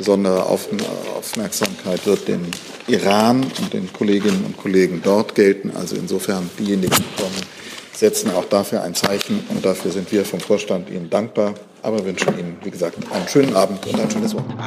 Besondere Aufmerksamkeit wird dem Iran und den Kolleginnen und Kollegen dort gelten. Also insofern diejenigen, die kommen, setzen auch dafür ein Zeichen und dafür sind wir vom Vorstand Ihnen dankbar. Aber wünschen Ihnen, wie gesagt, einen schönen Abend und ein schönes Wochenende.